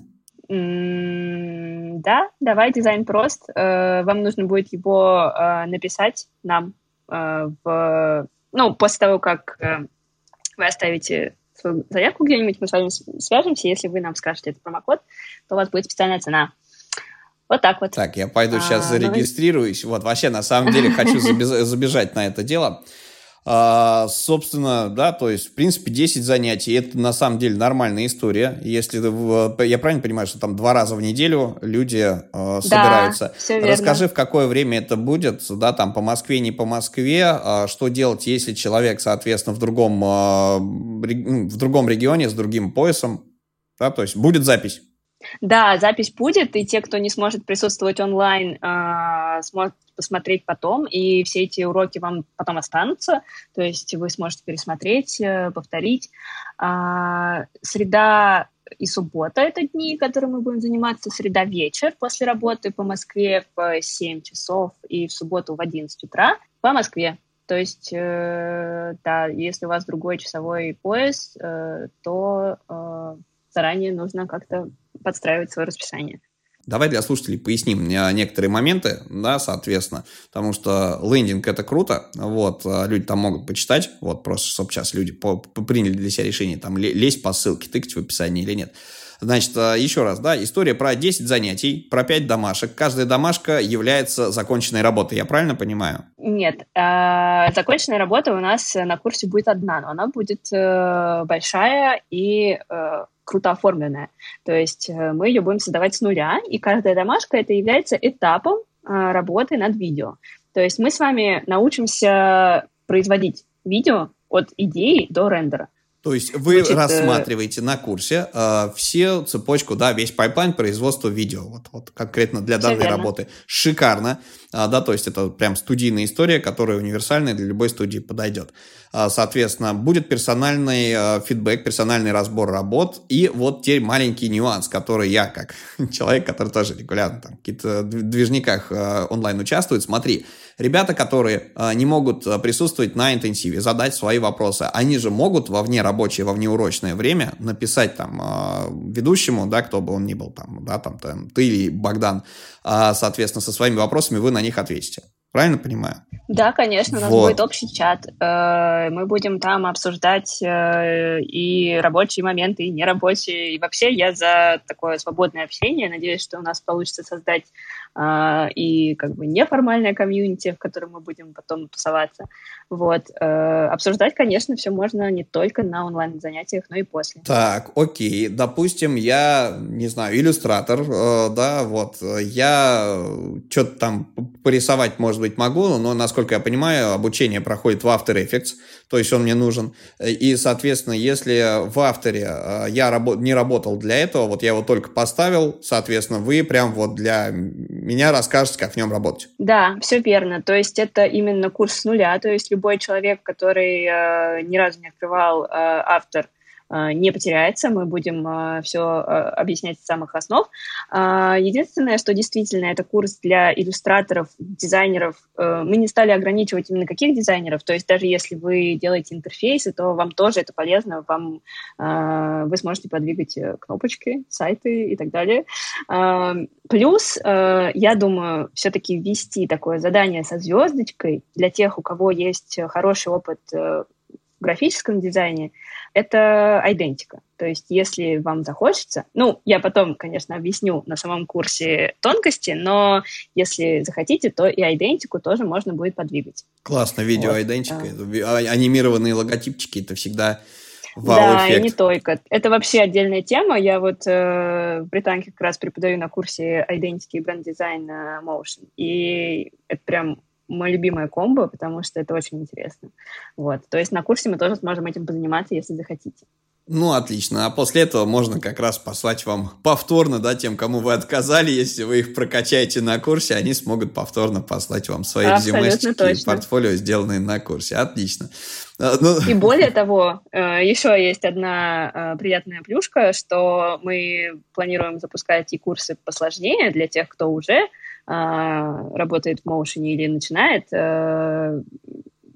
S1: да, давай дизайн прост. Э, вам нужно будет его э, написать нам э, в... Ну, после того, как вы оставите свою заявку где-нибудь, мы с вами свяжемся. Если вы нам скажете этот промокод, то у вас будет специальная цена. Вот так вот.
S2: Так, я пойду сейчас а, зарегистрируюсь. Ну... Вот, вообще, на самом деле, хочу забежать на это дело. А, собственно, да, то есть, в принципе, 10 занятий. Это на самом деле нормальная история. Если я правильно понимаю, что там два раза в неделю люди э, собираются. Да, все верно. Расскажи, в какое время это будет, да, там по Москве, не по Москве, э, что делать, если человек, соответственно, в другом, э, в другом регионе, с другим поясом, да, то есть будет запись.
S1: Да, запись будет, и те, кто не сможет присутствовать онлайн, э, смогут посмотреть потом, и все эти уроки вам потом останутся, то есть вы сможете пересмотреть, э, повторить. Э, среда и суббота — это дни, которые мы будем заниматься. Среда вечер после работы по Москве в 7 часов и в субботу в 11 утра по Москве. То есть, э, да, если у вас другой часовой пояс, э, то э, заранее нужно как-то подстраивать свое расписание.
S2: Давай для слушателей поясним э, некоторые моменты, да, соответственно, потому что лендинг это круто, вот, а люди там могут почитать, вот, просто, чтобы сейчас люди по приняли для себя решение, там, лезть по ссылке, тыкать в описании или нет. Значит, э, еще раз, да, история про 10 занятий, про 5 домашек. Каждая домашка является законченной работой, я правильно понимаю?
S1: Нет, э, законченная работа у нас на курсе будет одна, но она будет э, большая и круто оформленная. То есть мы ее будем создавать с нуля, и каждая домашка это является этапом работы над видео. То есть мы с вами научимся производить видео от идеи до рендера.
S2: То есть вы Значит, рассматриваете на курсе э, все цепочку, да, весь пайплайн производства видео, вот, вот конкретно для данной верно. работы. Шикарно, э, да, то есть это прям студийная история, которая универсальная для любой студии подойдет. Э, соответственно, будет персональный э, фидбэк, персональный разбор работ, и вот теперь маленький нюанс, который я, как человек, который тоже регулярно там в каких-то движниках э, онлайн участвует, смотри, ребята, которые э, не могут э, присутствовать на интенсиве, задать свои вопросы, они же могут во вне рабочее, во внеурочное время написать там э, ведущему, да, кто бы он ни был там, да, там, там ты или Богдан, соответственно, со своими вопросами вы на них ответите. Правильно понимаю?
S1: Да, конечно, у нас вот. будет общий чат. Мы будем там обсуждать и рабочие моменты, и нерабочие. И вообще я за такое свободное общение. Надеюсь, что у нас получится создать а, и как бы неформальное комьюнити, в котором мы будем потом тусоваться. Вот. Э, обсуждать, конечно, все можно не только на онлайн-занятиях, но и после.
S2: Так, окей. Допустим, я, не знаю, иллюстратор, э, да, вот. Я что-то там порисовать, может быть, могу, но, насколько я понимаю, обучение проходит в After Effects, то есть он мне нужен. И, соответственно, если в авторе э, я рабо- не работал для этого, вот я его только поставил, соответственно, вы прям вот для меня расскажете, как в нем работать.
S1: Да, все верно. То есть это именно курс с нуля. То есть любой человек, который э, ни разу не открывал э, автор, не потеряется, мы будем э, все э, объяснять с самых основ. Единственное, что действительно это курс для иллюстраторов, дизайнеров. Мы не стали ограничивать именно каких дизайнеров, то есть даже если вы делаете интерфейсы, то вам тоже это полезно, вам, вы сможете подвигать кнопочки, сайты и так далее. Плюс, я думаю, все-таки ввести такое задание со звездочкой для тех, у кого есть хороший опыт графическом дизайне, это идентика. То есть, если вам захочется, ну, я потом, конечно, объясню на самом курсе тонкости, но если захотите, то и идентику тоже можно будет подвигать.
S2: Классно, видео вот. идентика, а, анимированные логотипчики, это всегда
S1: Вау-эффект. Да, и не только. Это вообще отдельная тема. Я вот э, в Британке как раз преподаю на курсе Identity и бренд-дизайн Motion. И это прям мой любимое комбо, потому что это очень интересно. Вот. То есть на курсе мы тоже сможем этим позаниматься, если захотите.
S2: Ну, отлично. А после этого можно как раз послать вам повторно, да, тем, кому вы отказали, если вы их прокачаете на курсе, они смогут повторно послать вам свои резюмешки и портфолио, сделанные на курсе. Отлично.
S1: А, ну... И более того, э, еще есть одна э, приятная плюшка, что мы планируем запускать и курсы посложнее для тех, кто уже работает в Motion или начинает. Э,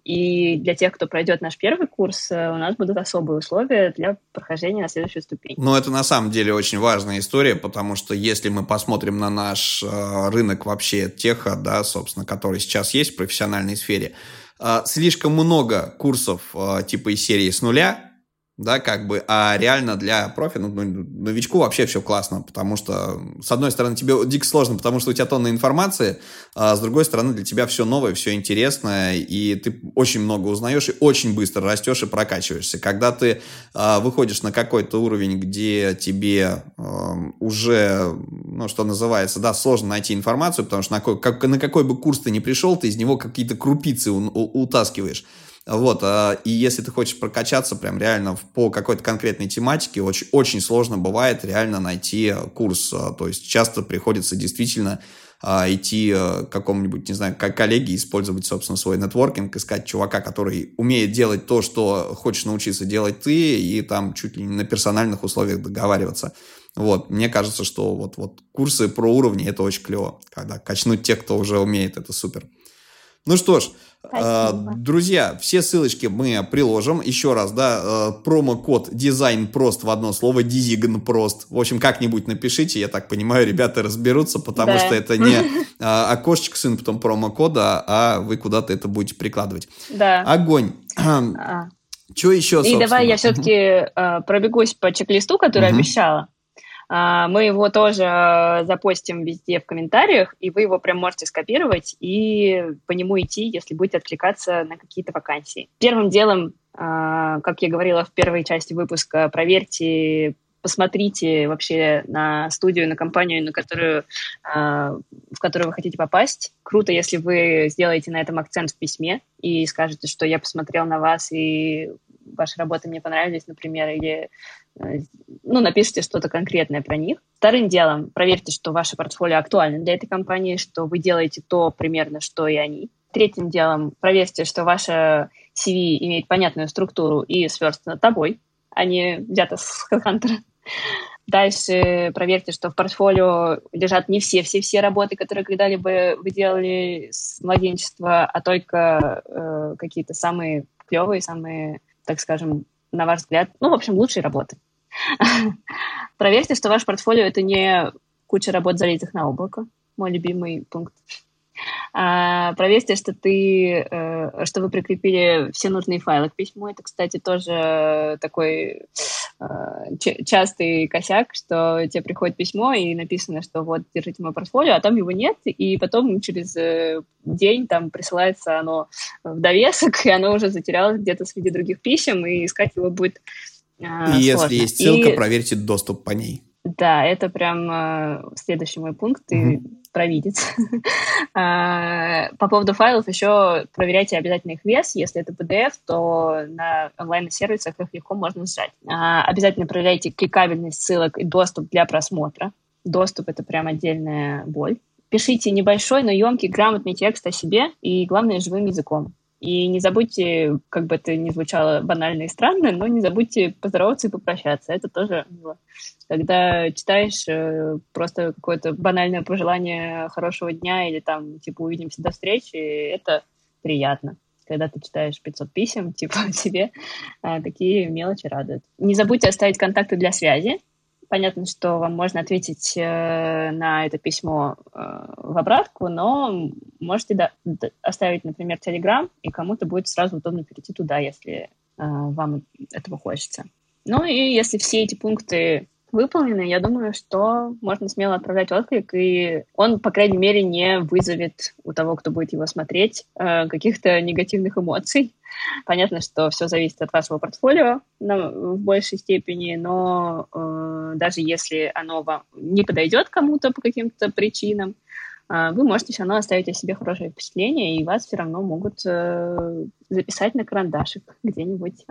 S1: и для тех, кто пройдет наш первый курс, э, у нас будут особые условия для прохождения на следующую ступень.
S2: Ну, это на самом деле очень важная история, потому что если мы посмотрим на наш э, рынок вообще теха, да, собственно, который сейчас есть в профессиональной сфере, слишком много курсов типа из серии с нуля, да, как бы, а реально для профи, ну, ну, новичку вообще все классно, потому что, с одной стороны, тебе дико сложно, потому что у тебя тонна информации, а с другой стороны, для тебя все новое, все интересное, и ты очень много узнаешь и очень быстро растешь и прокачиваешься. Когда ты а, выходишь на какой-то уровень, где тебе а, уже, ну, что называется, да, сложно найти информацию, потому что на какой, как, на какой бы курс ты ни пришел, ты из него какие-то крупицы у, у, утаскиваешь. Вот, а, и если ты хочешь прокачаться прям реально по какой-то конкретной тематике, очень, очень сложно бывает реально найти курс. А, то есть часто приходится действительно а, идти к какому-нибудь, не знаю, как коллеге, использовать, собственно, свой нетворкинг, искать чувака, который умеет делать то, что хочешь научиться делать ты, и там чуть ли не на персональных условиях договариваться. Вот, мне кажется, что вот, вот курсы про уровни это очень клево, когда качнуть тех, кто уже умеет, это супер. Ну что ж, Спасибо. Друзья, все ссылочки мы приложим. Еще раз, да, э, промокод дизайн прост в одно слово, дизигн прост. В общем, как-нибудь напишите, я так понимаю, ребята разберутся, потому да. что это не а, окошечко с инпутом промокода, а вы куда-то это будете прикладывать.
S1: Да.
S2: Огонь. А. Что еще,
S1: И давай я все-таки э, пробегусь по чек-листу, который угу. обещала. А, мы его тоже запостим везде в комментариях, и вы его прям можете скопировать и по нему идти, если будете откликаться на какие-то вакансии. Первым делом, а, как я говорила в первой части выпуска, проверьте посмотрите вообще на студию, на компанию, на которую, в которую вы хотите попасть. Круто, если вы сделаете на этом акцент в письме и скажете, что я посмотрел на вас, и ваши работы мне понравились, например, или э, ну, напишите что-то конкретное про них. Вторым делом, проверьте, что ваше портфолио актуально для этой компании, что вы делаете то примерно, что и они. Третьим делом, проверьте, что ваше CV имеет понятную структуру и сверстано тобой, а не взято с HeadHunter. Дальше проверьте, что в портфолио лежат не все-все-все работы, которые когда-либо вы делали с младенчества, а только э, какие-то самые клевые, самые так скажем, на ваш взгляд, ну, в общем, лучшие работы. Проверьте, что ваш портфолио — это не куча работ, залитых на облако. Мой любимый пункт. А, проверьте, что ты, э, что вы прикрепили все нужные файлы к письму. Это, кстати, тоже такой э, частый косяк, что тебе приходит письмо и написано, что вот, держите мое портфолио, а там его нет, и потом через э, день там присылается оно в довесок, и оно уже затерялось где-то среди других писем, и искать его будет
S2: и сложно. если есть ссылка, и... проверьте доступ по ней.
S1: Да, это прям э, следующий мой пункт. Ты провидец. А, по поводу файлов еще проверяйте обязательно их вес. Если это PDF, то на онлайн-сервисах их легко можно сжать. А, обязательно проверяйте кликабельность ссылок и доступ для просмотра. Доступ — это прям отдельная боль. Пишите небольшой, но емкий, грамотный текст о себе и, главное, живым языком. И не забудьте, как бы это ни звучало банально и странно, но не забудьте поздороваться и попрощаться. Это тоже мило. Когда читаешь э, просто какое-то банальное пожелание хорошего дня или там, типа, увидимся до встречи, это приятно. Когда ты читаешь 500 писем, типа, тебе э, такие мелочи радуют. Не забудьте оставить контакты для связи. Понятно, что вам можно ответить э, на это письмо э, в обратку, но можете да, оставить, например, Telegram, и кому-то будет сразу удобно перейти туда, если э, вам этого хочется. Ну и если все эти пункты выполнены, я думаю, что можно смело отправлять отклик, и он, по крайней мере, не вызовет у того, кто будет его смотреть, э, каких-то негативных эмоций. Понятно, что все зависит от вашего портфолио в большей степени, но э, даже если оно вам не подойдет кому-то по каким-то причинам, э, вы можете все равно оставить о себе хорошее впечатление, и вас все равно могут записать на карандашик где-нибудь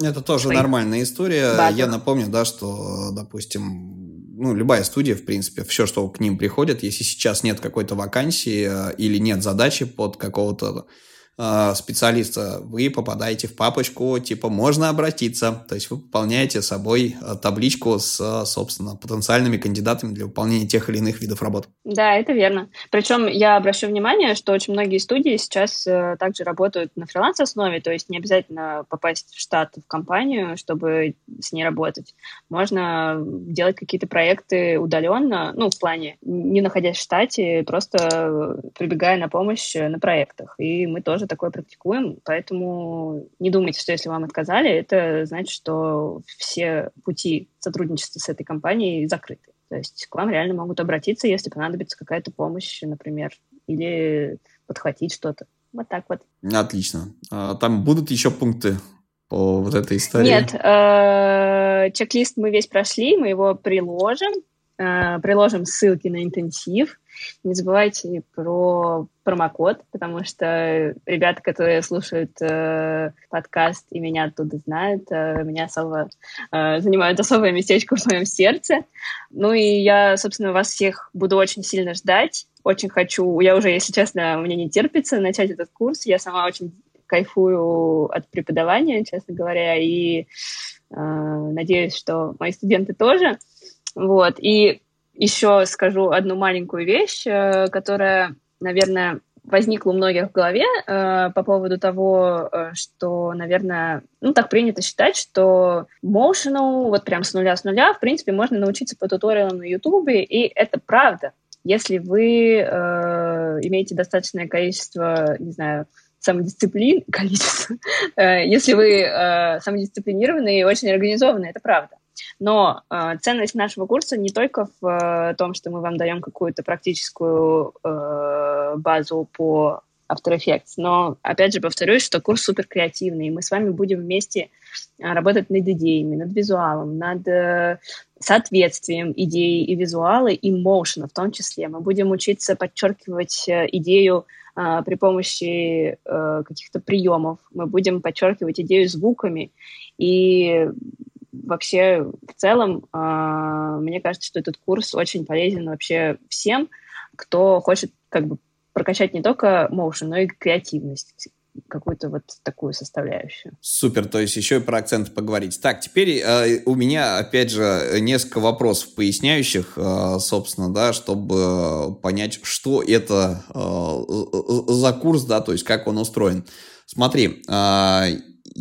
S2: это тоже своих... нормальная история. Базах. Я напомню, да, что, допустим, ну, любая студия, в принципе, все, что к ним приходит, если сейчас нет какой-то вакансии э, или нет задачи под какого-то Э, специалиста, вы попадаете в папочку, типа, можно обратиться. То есть вы пополняете собой э, табличку с, э, собственно, потенциальными кандидатами для выполнения тех или иных видов работ.
S1: Да, это верно. Причем я обращу внимание, что очень многие студии сейчас также работают на фриланс-основе, то есть не обязательно попасть в штат, в компанию, чтобы с ней работать. Можно делать какие-то проекты удаленно, ну, в плане, не находясь в штате, просто прибегая на помощь на проектах. И мы тоже такое практикуем, поэтому не думайте, что если вам отказали, это значит, что все пути сотрудничества с этой компанией закрыты. То есть к вам реально могут обратиться, если понадобится какая-то помощь, например, или подхватить что-то. Вот так вот.
S2: Отлично. А там будут еще пункты по вот этой истории?
S1: Нет, э, чек-лист мы весь прошли, мы его приложим, приложим ссылки на интенсив. Не забывайте про промокод, потому что ребята, которые слушают э, подкаст и меня оттуда знают, э, меня особо э, занимают особое местечко в моем сердце. Ну и я, собственно, вас всех буду очень сильно ждать. Очень хочу, я уже, если честно, меня не терпится начать этот курс. Я сама очень кайфую от преподавания, честно говоря, и э, надеюсь, что мои студенты тоже. Вот. И еще скажу одну маленькую вещь, э, которая, наверное, возникла у многих в голове э, по поводу того, э, что, наверное, ну, так принято считать, что motional, вот прям с нуля с нуля, в принципе, можно научиться по туториалам на YouTube, и это правда. Если вы э, имеете достаточное количество, не знаю, самодисциплин, количество, э, если вы э, самодисциплинированные и очень организованные, это правда. Но э, ценность нашего курса не только в э, том, что мы вам даем какую-то практическую э, базу по After Effects, но, опять же, повторюсь, что курс супер креативный, и мы с вами будем вместе э, работать над идеями, над визуалом, над э, соответствием идеи и визуала, и моушена в том числе. Мы будем учиться подчеркивать э, идею а, при помощи а, каких-то приемов. Мы будем подчеркивать идею звуками. И вообще, в целом, а, мне кажется, что этот курс очень полезен вообще всем, кто хочет как бы прокачать не только motion, но и креативность какую-то вот такую составляющую.
S2: Супер, то есть еще и про акцент поговорить. Так, теперь э, у меня, опять же, несколько вопросов поясняющих, э, собственно, да, чтобы понять, что это э, за курс, да, то есть как он устроен. Смотри,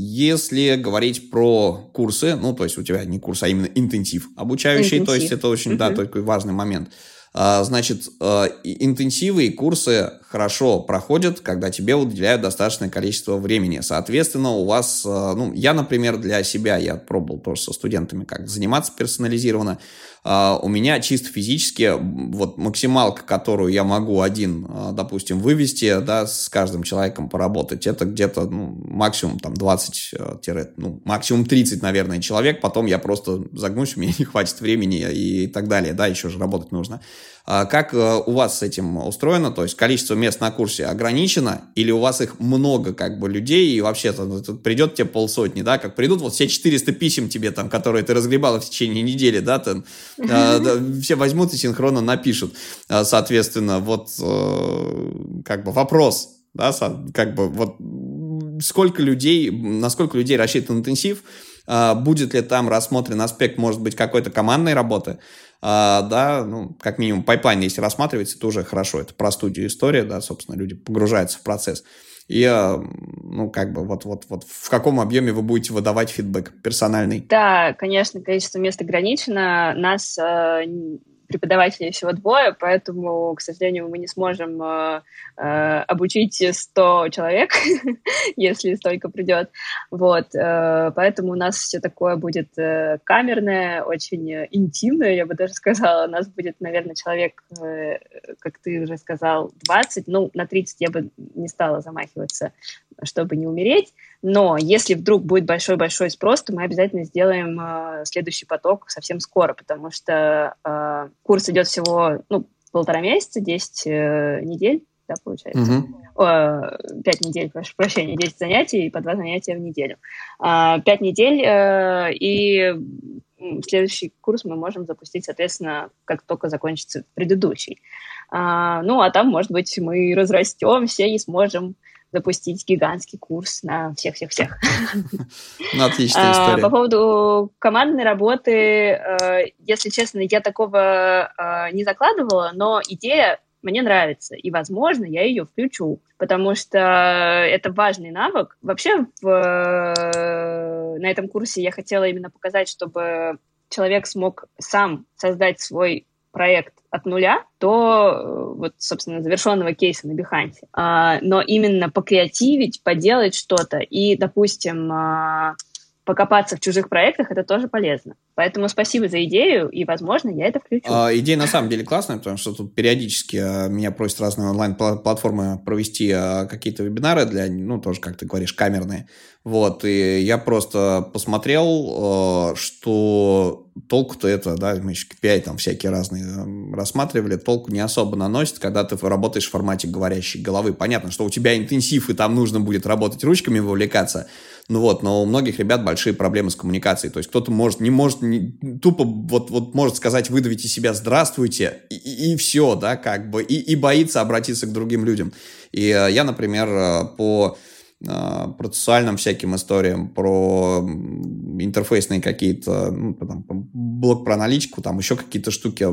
S2: если говорить про курсы, ну, то есть у тебя не курс, а именно интенсив обучающий, интенсив. то есть это очень, uh-huh. да, такой важный момент. А, значит, э, интенсивы и курсы хорошо проходят, когда тебе уделяют достаточное количество времени. Соответственно, у вас, э, ну, я, например, для себя, я пробовал тоже со студентами, как заниматься персонализированно. А, у меня чисто физически вот максималка, которую я могу один, а, допустим, вывести, да, с каждым человеком поработать, это где-то ну, максимум там 20, э, ну, максимум 30, наверное, человек, потом я просто загнусь, у меня не хватит времени и так далее, да, еще же работать нужно. А как э, у вас с этим устроено? То есть количество мест на курсе ограничено или у вас их много как бы людей и вообще-то ну, придет тебе полсотни, да, как придут вот все 400 писем тебе там, которые ты разгребала в течение недели, да, там, э, все возьмут и синхронно напишут. А, соответственно, вот э, как бы вопрос, да, как бы вот сколько людей, насколько людей рассчитан интенсив, а, будет ли там рассмотрен аспект, может быть, какой-то командной работы, а, да, ну, как минимум, пайплайн, если рассматривается, это уже хорошо. Это про студию история, да, собственно, люди погружаются в процесс. И, а, ну, как бы, вот, вот, вот в каком объеме вы будете выдавать фидбэк персональный?
S1: Да, конечно, количество мест ограничено. Нас э, преподавателей всего двое, поэтому, к сожалению, мы не сможем э, э, обучить 100 человек, если столько придет. Вот, э, поэтому у нас все такое будет э, камерное, очень интимное, я бы даже сказала. У нас будет, наверное, человек, э, как ты уже сказал, 20, ну, на 30 я бы не стала замахиваться, чтобы не умереть. Но если вдруг будет большой-большой спрос, то мы обязательно сделаем э, следующий поток совсем скоро, потому что э, курс идет всего ну, полтора месяца, 10 э, недель, да, получается. Угу. Э, 5 недель, прошу прощения, 10 занятий по 2 занятия в неделю. Э, 5 недель, э, и следующий курс мы можем запустить, соответственно, как только закончится предыдущий. А, ну, а там, может быть, мы разрастемся и сможем запустить гигантский курс на всех-всех-всех.
S2: Ну, отличная а, история.
S1: По поводу командной работы, э, если честно, я такого э, не закладывала, но идея мне нравится, и, возможно, я ее включу, потому что это важный навык. Вообще, в, э, на этом курсе я хотела именно показать, чтобы человек смог сам создать свой проект от нуля до, э, вот, собственно, завершенного кейса на Behance. А, но именно покреативить, поделать что-то и, допустим, а, покопаться в чужих проектах, это тоже полезно. Поэтому спасибо за идею, и, возможно, я это включу.
S2: А, идея на самом деле классная, потому что тут периодически а, меня просят разные онлайн-платформы провести а, какие-то вебинары для, ну, тоже, как ты говоришь, камерные. Вот, и я просто посмотрел, а, что толку-то это, да, мы еще KPI там всякие разные рассматривали, толку не особо наносит, когда ты работаешь в формате говорящей головы. Понятно, что у тебя интенсив, и там нужно будет работать ручками, вовлекаться, ну вот, но у многих ребят большие проблемы с коммуникацией. То есть кто-то может, не может, не, тупо вот, вот может сказать, выдавите себя «здравствуйте», и, и, и все, да, как бы, и, и боится обратиться к другим людям. И э, я, например, э, по э, процессуальным всяким историям, про интерфейсные какие-то, ну, там, блок про аналитику, там еще какие-то штуки.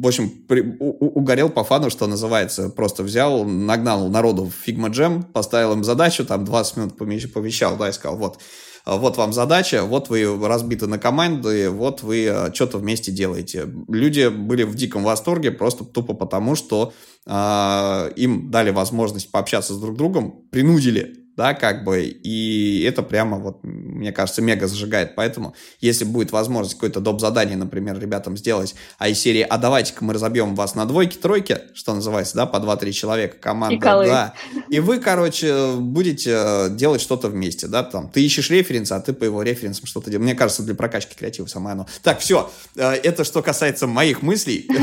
S2: В общем, при, у, угорел по фану, что называется. Просто взял, нагнал народу в Figma Jam, поставил им задачу, там 20 минут повещал, да, и сказал, вот, вот вам задача, вот вы разбиты на команды, вот вы э, что-то вместе делаете. Люди были в диком восторге просто тупо потому, что э, им дали возможность пообщаться с друг другом, принудили да, как бы, и это прямо вот мне кажется, мега зажигает. Поэтому, если будет возможность какое-то доп. задание, например, ребятам сделать, а из серии «А давайте-ка мы разобьем вас на двойки, тройки», что называется, да, по 2-3 человека команда. И колы. Да. И вы, короче, будете делать что-то вместе, да, там, ты ищешь референс, а ты по его референсам что-то делаешь. Мне кажется, для прокачки креатива самое оно. Так, все, э, это что касается моих мыслей.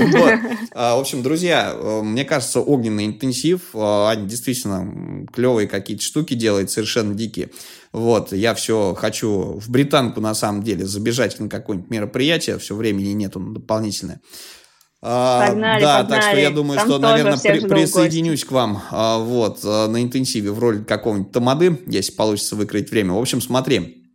S2: А, в общем, друзья, э, мне кажется, огненный интенсив, э, они действительно клевые какие-то штуки делают, совершенно дикие. Вот, я все хочу в британку, на самом деле, забежать на какое-нибудь мероприятие, все времени нету дополнительное.
S1: А, погнали,
S2: да,
S1: погнали.
S2: так что я думаю, Там что, наверное, при, присоединюсь к вам а, вот а, на интенсиве в роли какого-нибудь тамады, если получится выкроить время. В общем, смотри,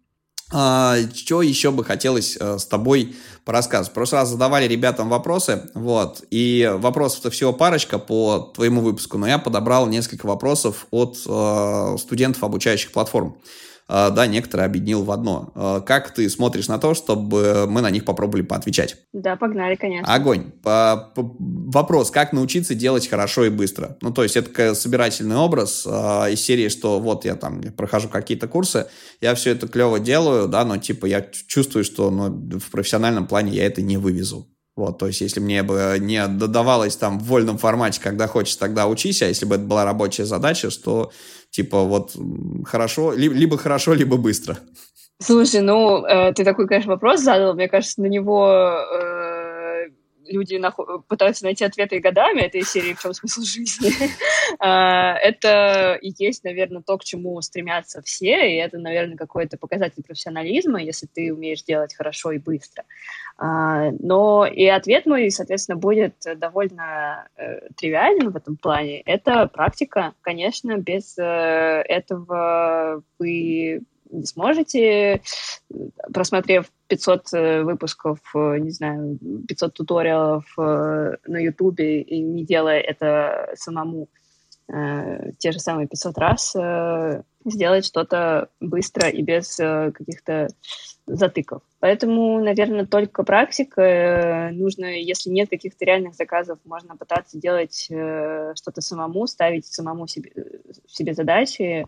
S2: что еще бы хотелось а, с тобой порассказывать? Прошлый раз задавали ребятам вопросы, вот, и вопросов-то всего парочка по твоему выпуску, но я подобрал несколько вопросов от а, студентов обучающих платформ. А, да, некоторые объединил в одно. А, как ты смотришь на то, чтобы мы на них попробовали поотвечать?
S1: Да, погнали, конечно.
S2: Огонь. Вопрос, как научиться делать хорошо и быстро? Ну, то есть это собирательный образ э, из серии, что вот я там прохожу какие-то курсы, я все это клево делаю, да, но типа я чувствую, что ну, в профессиональном плане я это не вывезу. Вот, то есть, если мне бы не додавалось там в вольном формате, когда хочешь, тогда учись, а если бы это была рабочая задача, что типа вот хорошо, либо, хорошо, либо быстро.
S1: Слушай, ну, э, ты такой, конечно, вопрос задал. Мне кажется, на него э, люди нах- пытаются найти ответы годами этой серии «В чем смысл жизни?». А, это и есть, наверное, то, к чему стремятся все, и это, наверное, какой-то показатель профессионализма, если ты умеешь делать хорошо и быстро. А, но и ответ мой, соответственно, будет довольно э, тривиален в этом плане. Это практика, конечно, без э, этого вы не сможете, просмотрев 500 э, выпусков, не знаю, 500 туториалов на Ютубе и не делая это самому те же самые 500 раз, сделать что-то быстро и без каких-то затыков. Поэтому, наверное, только практика. Э, нужно, если нет каких-то реальных заказов, можно пытаться делать э, что-то самому, ставить самому себе, себе задачи.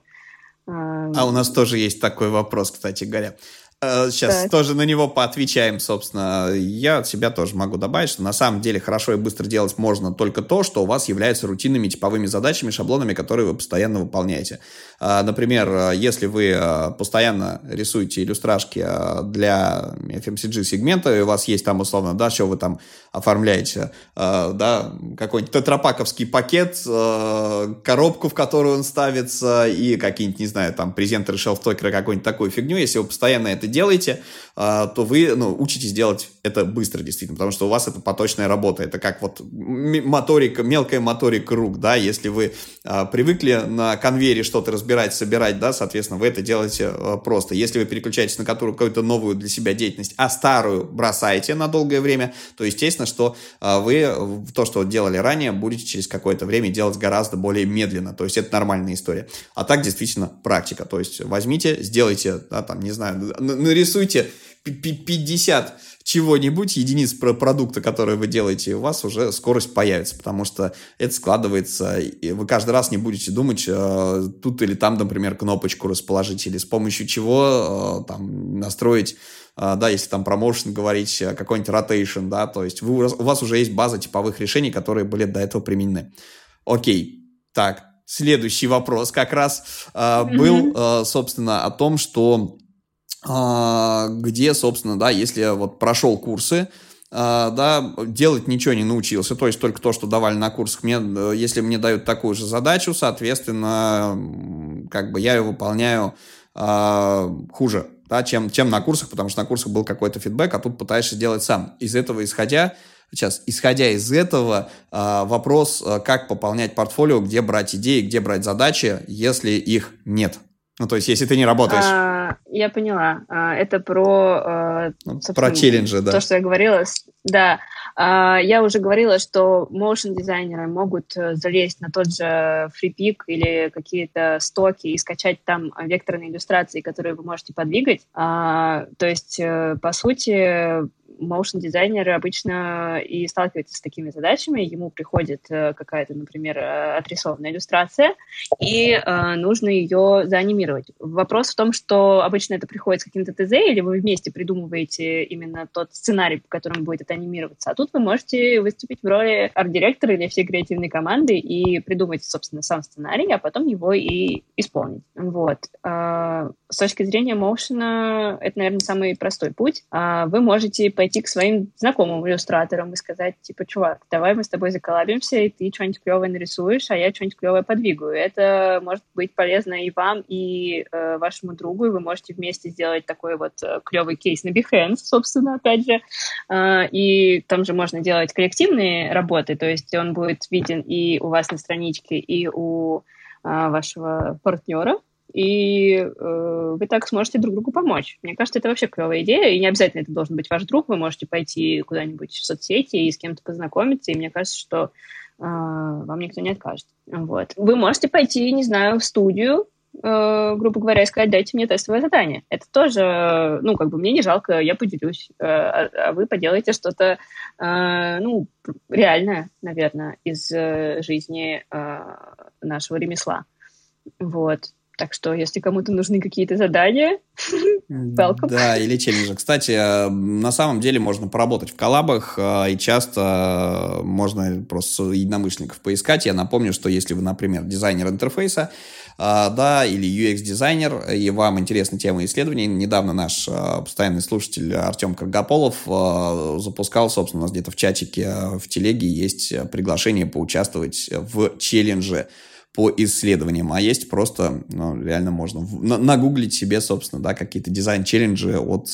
S2: А у нас тоже есть такой вопрос, кстати говоря. Сейчас э, так. тоже на него поотвечаем, собственно. Я от себя тоже могу добавить, что на самом деле хорошо и быстро делать можно только то, что у вас является рутинными типовыми задачами, шаблонами, которые вы постоянно выполняете. А, например, э, если вы э, постоянно рисуете иллюстрашки для FMCG-сегмента, и у вас есть там, условно, да, что вы там оформляете, да, какой-нибудь тетрапаковский пакет, коробку, в которую он ставится, и какие-нибудь, не знаю, там, презентеры, шелф-токеры, какую-нибудь такую фигню, если вы постоянно это делаете, а, то вы ну, учитесь делать это быстро, действительно, потому что у вас это поточная работа. Это как вот моторика, мелкая моторика рук, да, если вы а, привыкли на конвейере что-то разбирать, собирать, да, соответственно, вы это делаете а, просто. Если вы переключаетесь на какую-то новую для себя деятельность, а старую бросаете на долгое время, то, естественно, что вы то, что делали ранее, будете через какое-то время делать гораздо более медленно. То есть это нормальная история. А так действительно практика. То есть возьмите, сделайте, да, там, не знаю, нарисуйте 50 чего-нибудь, единиц про продукта, которые вы делаете, у вас уже скорость появится, потому что это складывается, и вы каждый раз не будете думать, э, тут или там, например, кнопочку расположить, или с помощью чего э, там настроить э, да, если там промоушен говорить, э, какой-нибудь rotation, да, то есть вы, у вас уже есть база типовых решений, которые были до этого применены. Окей, так, следующий вопрос как раз э, был, э, собственно, о том, что где, собственно, да, если вот прошел курсы, а, да, делать ничего не научился, то есть только то, что давали на курсах, мне, э, если мне дают такую же задачу, соответственно, как бы я ее выполняю а, хуже, да, чем, чем на курсах, потому что на курсах был какой-то фидбэк, а тут пытаешься делать сам. Из этого исходя, сейчас, исходя из этого, вопрос, как пополнять портфолио, где брать идеи, где брать задачи, если их нет. Ну, то есть, если ты не работаешь.
S1: А, я поняла. А, это про... А,
S2: ну, про челленджи, да.
S1: То, что я говорила. Да. А, я уже говорила, что motion дизайнеры могут э, залезть на тот же FreePic или какие-то стоки и скачать там векторные иллюстрации, которые вы можете подвигать. А, то есть, э, по сути, motion дизайнер обычно и сталкивается с такими задачами. Ему приходит э, какая-то, например, э, отрисованная иллюстрация, и э, нужно ее заанимировать. Вопрос в том, что обычно это приходит с каким-то ТЗ, или вы вместе придумываете именно тот сценарий, по которому будет это анимироваться. А тут вы можете выступить в роли арт-директора или всей креативной команды и придумать, собственно, сам сценарий, а потом его и исполнить. Вот. Э, с точки зрения моушена, это, наверное, самый простой путь. Э, вы можете пойти к своим знакомым иллюстраторам и сказать, типа, чувак, давай мы с тобой заколабимся, и ты что-нибудь клевое нарисуешь, а я что-нибудь клевое подвигаю. Это может быть полезно и вам, и э, вашему другу, и вы можете вместе сделать такой вот э, клевый кейс на Behance, собственно, опять же. Э, и там же можно делать коллективные работы, то есть он будет виден и у вас на страничке, и у э, вашего партнера, и э, вы так сможете друг другу помочь. Мне кажется, это вообще клевая идея, и не обязательно это должен быть ваш друг, вы можете пойти куда-нибудь в соцсети и с кем-то познакомиться, и мне кажется, что э, вам никто не откажет. Вот. Вы можете пойти, не знаю, в студию, э, грубо говоря, и сказать, дайте мне тестовое задание. Это тоже, ну, как бы мне не жалко, я поделюсь, э, а, а вы поделаете что-то, э, ну, реальное, наверное, из э, жизни э, нашего ремесла. Вот. Так что, если кому-то нужны какие-то задания, welcome.
S2: Да, или челленджи. Кстати, э, на самом деле можно поработать в коллабах, э, и часто можно просто единомышленников поискать. Я напомню, что если вы, например, дизайнер интерфейса, э, да, или UX-дизайнер, и вам интересна тема исследований, недавно наш постоянный слушатель Артем Каргополов запускал, собственно, у нас где-то в чатике в телеге есть приглашение поучаствовать в челлендже по исследованиям, а есть просто, ну, реально можно нагуглить себе, собственно, да, какие-то дизайн-челленджи от,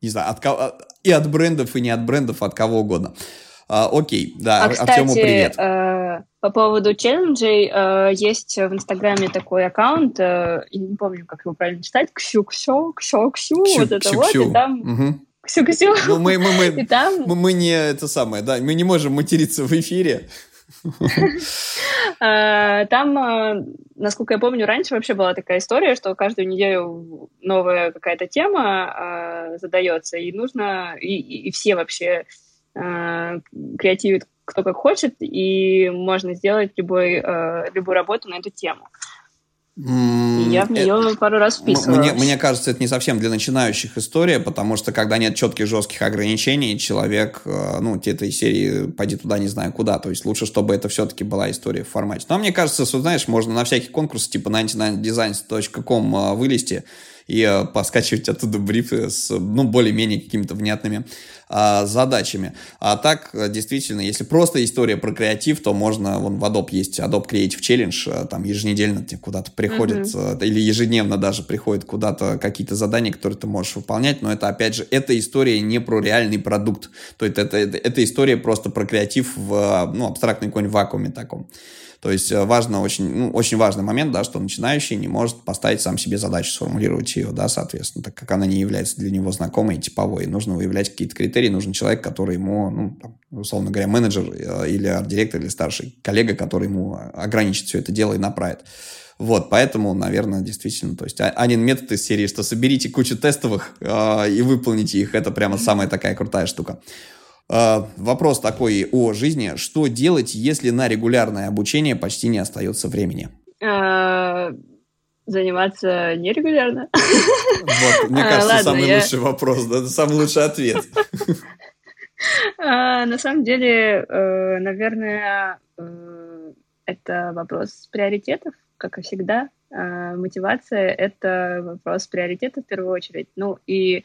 S2: не знаю, от кого, и от брендов, и не от брендов, от кого угодно. А, окей, да,
S1: а, кстати, Артему привет. Э, по поводу челленджей, э, есть в Инстаграме такой аккаунт, э, я не помню, как его правильно читать, ксю-ксю, ксю-ксю, вот это вот, и там... Угу. Ксю-ксю.
S2: Ну, мы, мы, мы, там... мы, мы не это самое, да, мы не можем материться в эфире.
S1: А, там, а, насколько я помню, раньше вообще была такая история, что каждую неделю новая какая-то тема а, задается, и нужно, и, все вообще креативят кто как хочет, и можно сделать любой, любую работу на эту тему я в нее это, пару раз вписывалась.
S2: Мне, мне кажется, это не совсем для начинающих история, потому что когда нет четких жестких ограничений, человек, э, ну, этой серии пойди туда не знаю куда. То есть лучше, чтобы это все-таки была история в формате. Но мне кажется, что, знаешь, можно на всякие конкурсы типа 99designs.com э, вылезти и э, поскачивать оттуда брифы с, ну, более-менее какими-то внятными а, задачами. А так, э, действительно, если просто история про креатив, то можно, вон в Adobe есть Adobe Creative Challenge, э, там еженедельно тебе куда-то приходит, mm-hmm. или ежедневно даже приходят куда-то какие-то задания, которые ты можешь выполнять, но это, опять же, эта история не про реальный продукт, то есть это, это, это история просто про креатив в, ну, абстрактной какой-нибудь вакууме таком. То есть э, важно очень, ну, очень важный момент, да, что начинающий не может поставить сам себе задачу, сформулировать ее, да, соответственно, так как она не является для него знакомой и типовой. Нужно выявлять какие-то критерии, нужен человек, который ему, ну, там, условно говоря, менеджер э, или арт-директор или старший коллега, который ему ограничит все это дело и направит. Вот, поэтому, наверное, действительно, то есть а, один метод из серии, что соберите кучу тестовых э, и выполните их, это прямо самая такая крутая штука. А, вопрос такой о жизни. Что делать, если на регулярное обучение почти не остается времени?
S1: А, заниматься нерегулярно.
S2: Вот, мне а, кажется, Ладно, самый я... лучший вопрос, да, самый лучший ответ.
S1: На самом деле, э, наверное, э, это вопрос приоритетов, как и всегда. Мотивация — это вопрос приоритета в первую очередь. Ну и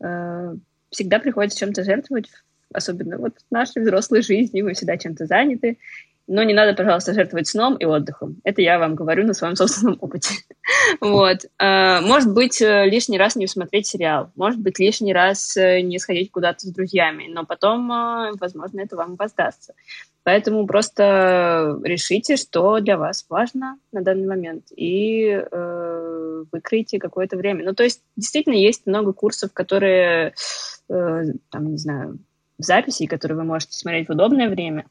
S1: э, всегда приходится чем-то жертвовать особенно вот в нашей взрослой жизни, мы всегда чем-то заняты, но не надо, пожалуйста, жертвовать сном и отдыхом. Это я вам говорю на своем собственном опыте. вот. А, может быть, э, лишний раз не смотреть сериал, может быть, лишний раз э, не сходить куда-то с друзьями, но потом, э, возможно, это вам воздастся. Поэтому просто решите, что для вас важно на данный момент, и э, выкройте какое-то время. Ну, то есть, действительно, есть много курсов, которые, э, там, не знаю, записей, которые вы можете смотреть в удобное время.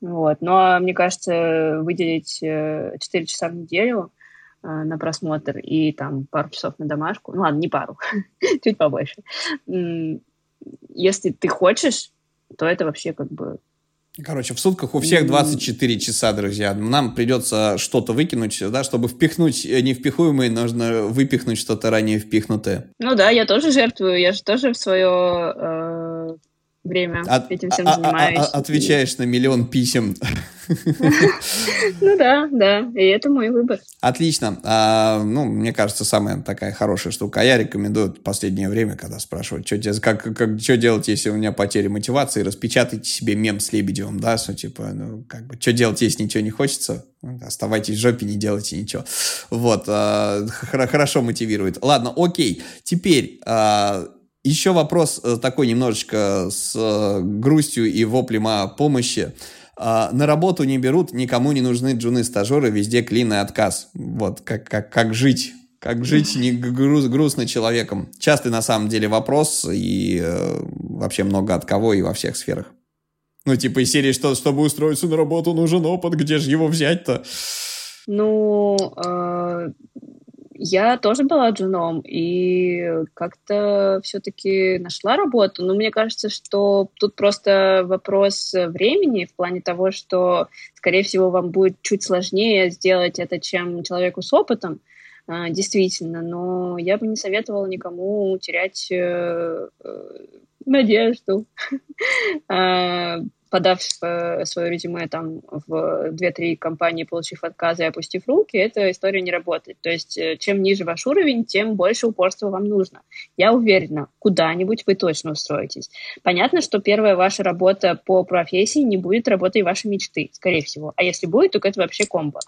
S1: Вот. Но мне кажется, выделить 4 э, часа в неделю э, на просмотр и там пару часов на домашку, ну ладно, не пару, чуть побольше, если ты хочешь, то это вообще как бы
S2: Короче, в сутках у всех 24 часа, друзья. Нам придется что-то выкинуть, да, чтобы впихнуть невпихуемое, нужно выпихнуть что-то ранее впихнутое.
S1: Ну да, я тоже жертвую, я же тоже в свое э, время От, этим всем а, занимаюсь. А,
S2: а, отвечаешь на миллион писем.
S1: Ну да, да, и это мой выбор.
S2: Отлично. А, ну, мне кажется, самая такая хорошая штука. Я рекомендую в последнее время, когда спрашивают, что, как, как, что делать, если у меня потеря мотивации, распечатайте себе мем с Лебедевым, да, что типа, ну, как бы, что делать, если ничего не хочется, оставайтесь в жопе, не делайте ничего. Вот, а, хорошо мотивирует. Ладно, окей. Теперь, а, еще вопрос э, такой немножечко с э, грустью и воплем о помощи. А, на работу не берут, никому не нужны джуны-стажеры, везде клин и отказ. Вот, как, как, как жить? Как жить не груз, грустно человеком? Частый на самом деле вопрос и э, вообще много от кого и во всех сферах. Ну, типа из серии, что, чтобы устроиться на работу, нужен опыт, где же его взять-то?
S1: Ну, э, я тоже была джуном и как-то все-таки нашла работу. Но мне кажется, что тут просто вопрос времени в плане того, что, скорее всего, вам будет чуть сложнее сделать это, чем человеку с опытом, а, действительно. Но я бы не советовала никому терять э, э, надежду. Подав э, свое резюме там в 2-3 компании, получив отказы и опустив руки, эта история не работает. То есть э, чем ниже ваш уровень, тем больше упорства вам нужно. Я уверена, куда-нибудь вы точно устроитесь. Понятно, что первая ваша работа по профессии не будет работой вашей мечты, скорее всего. А если будет, то это вообще комбо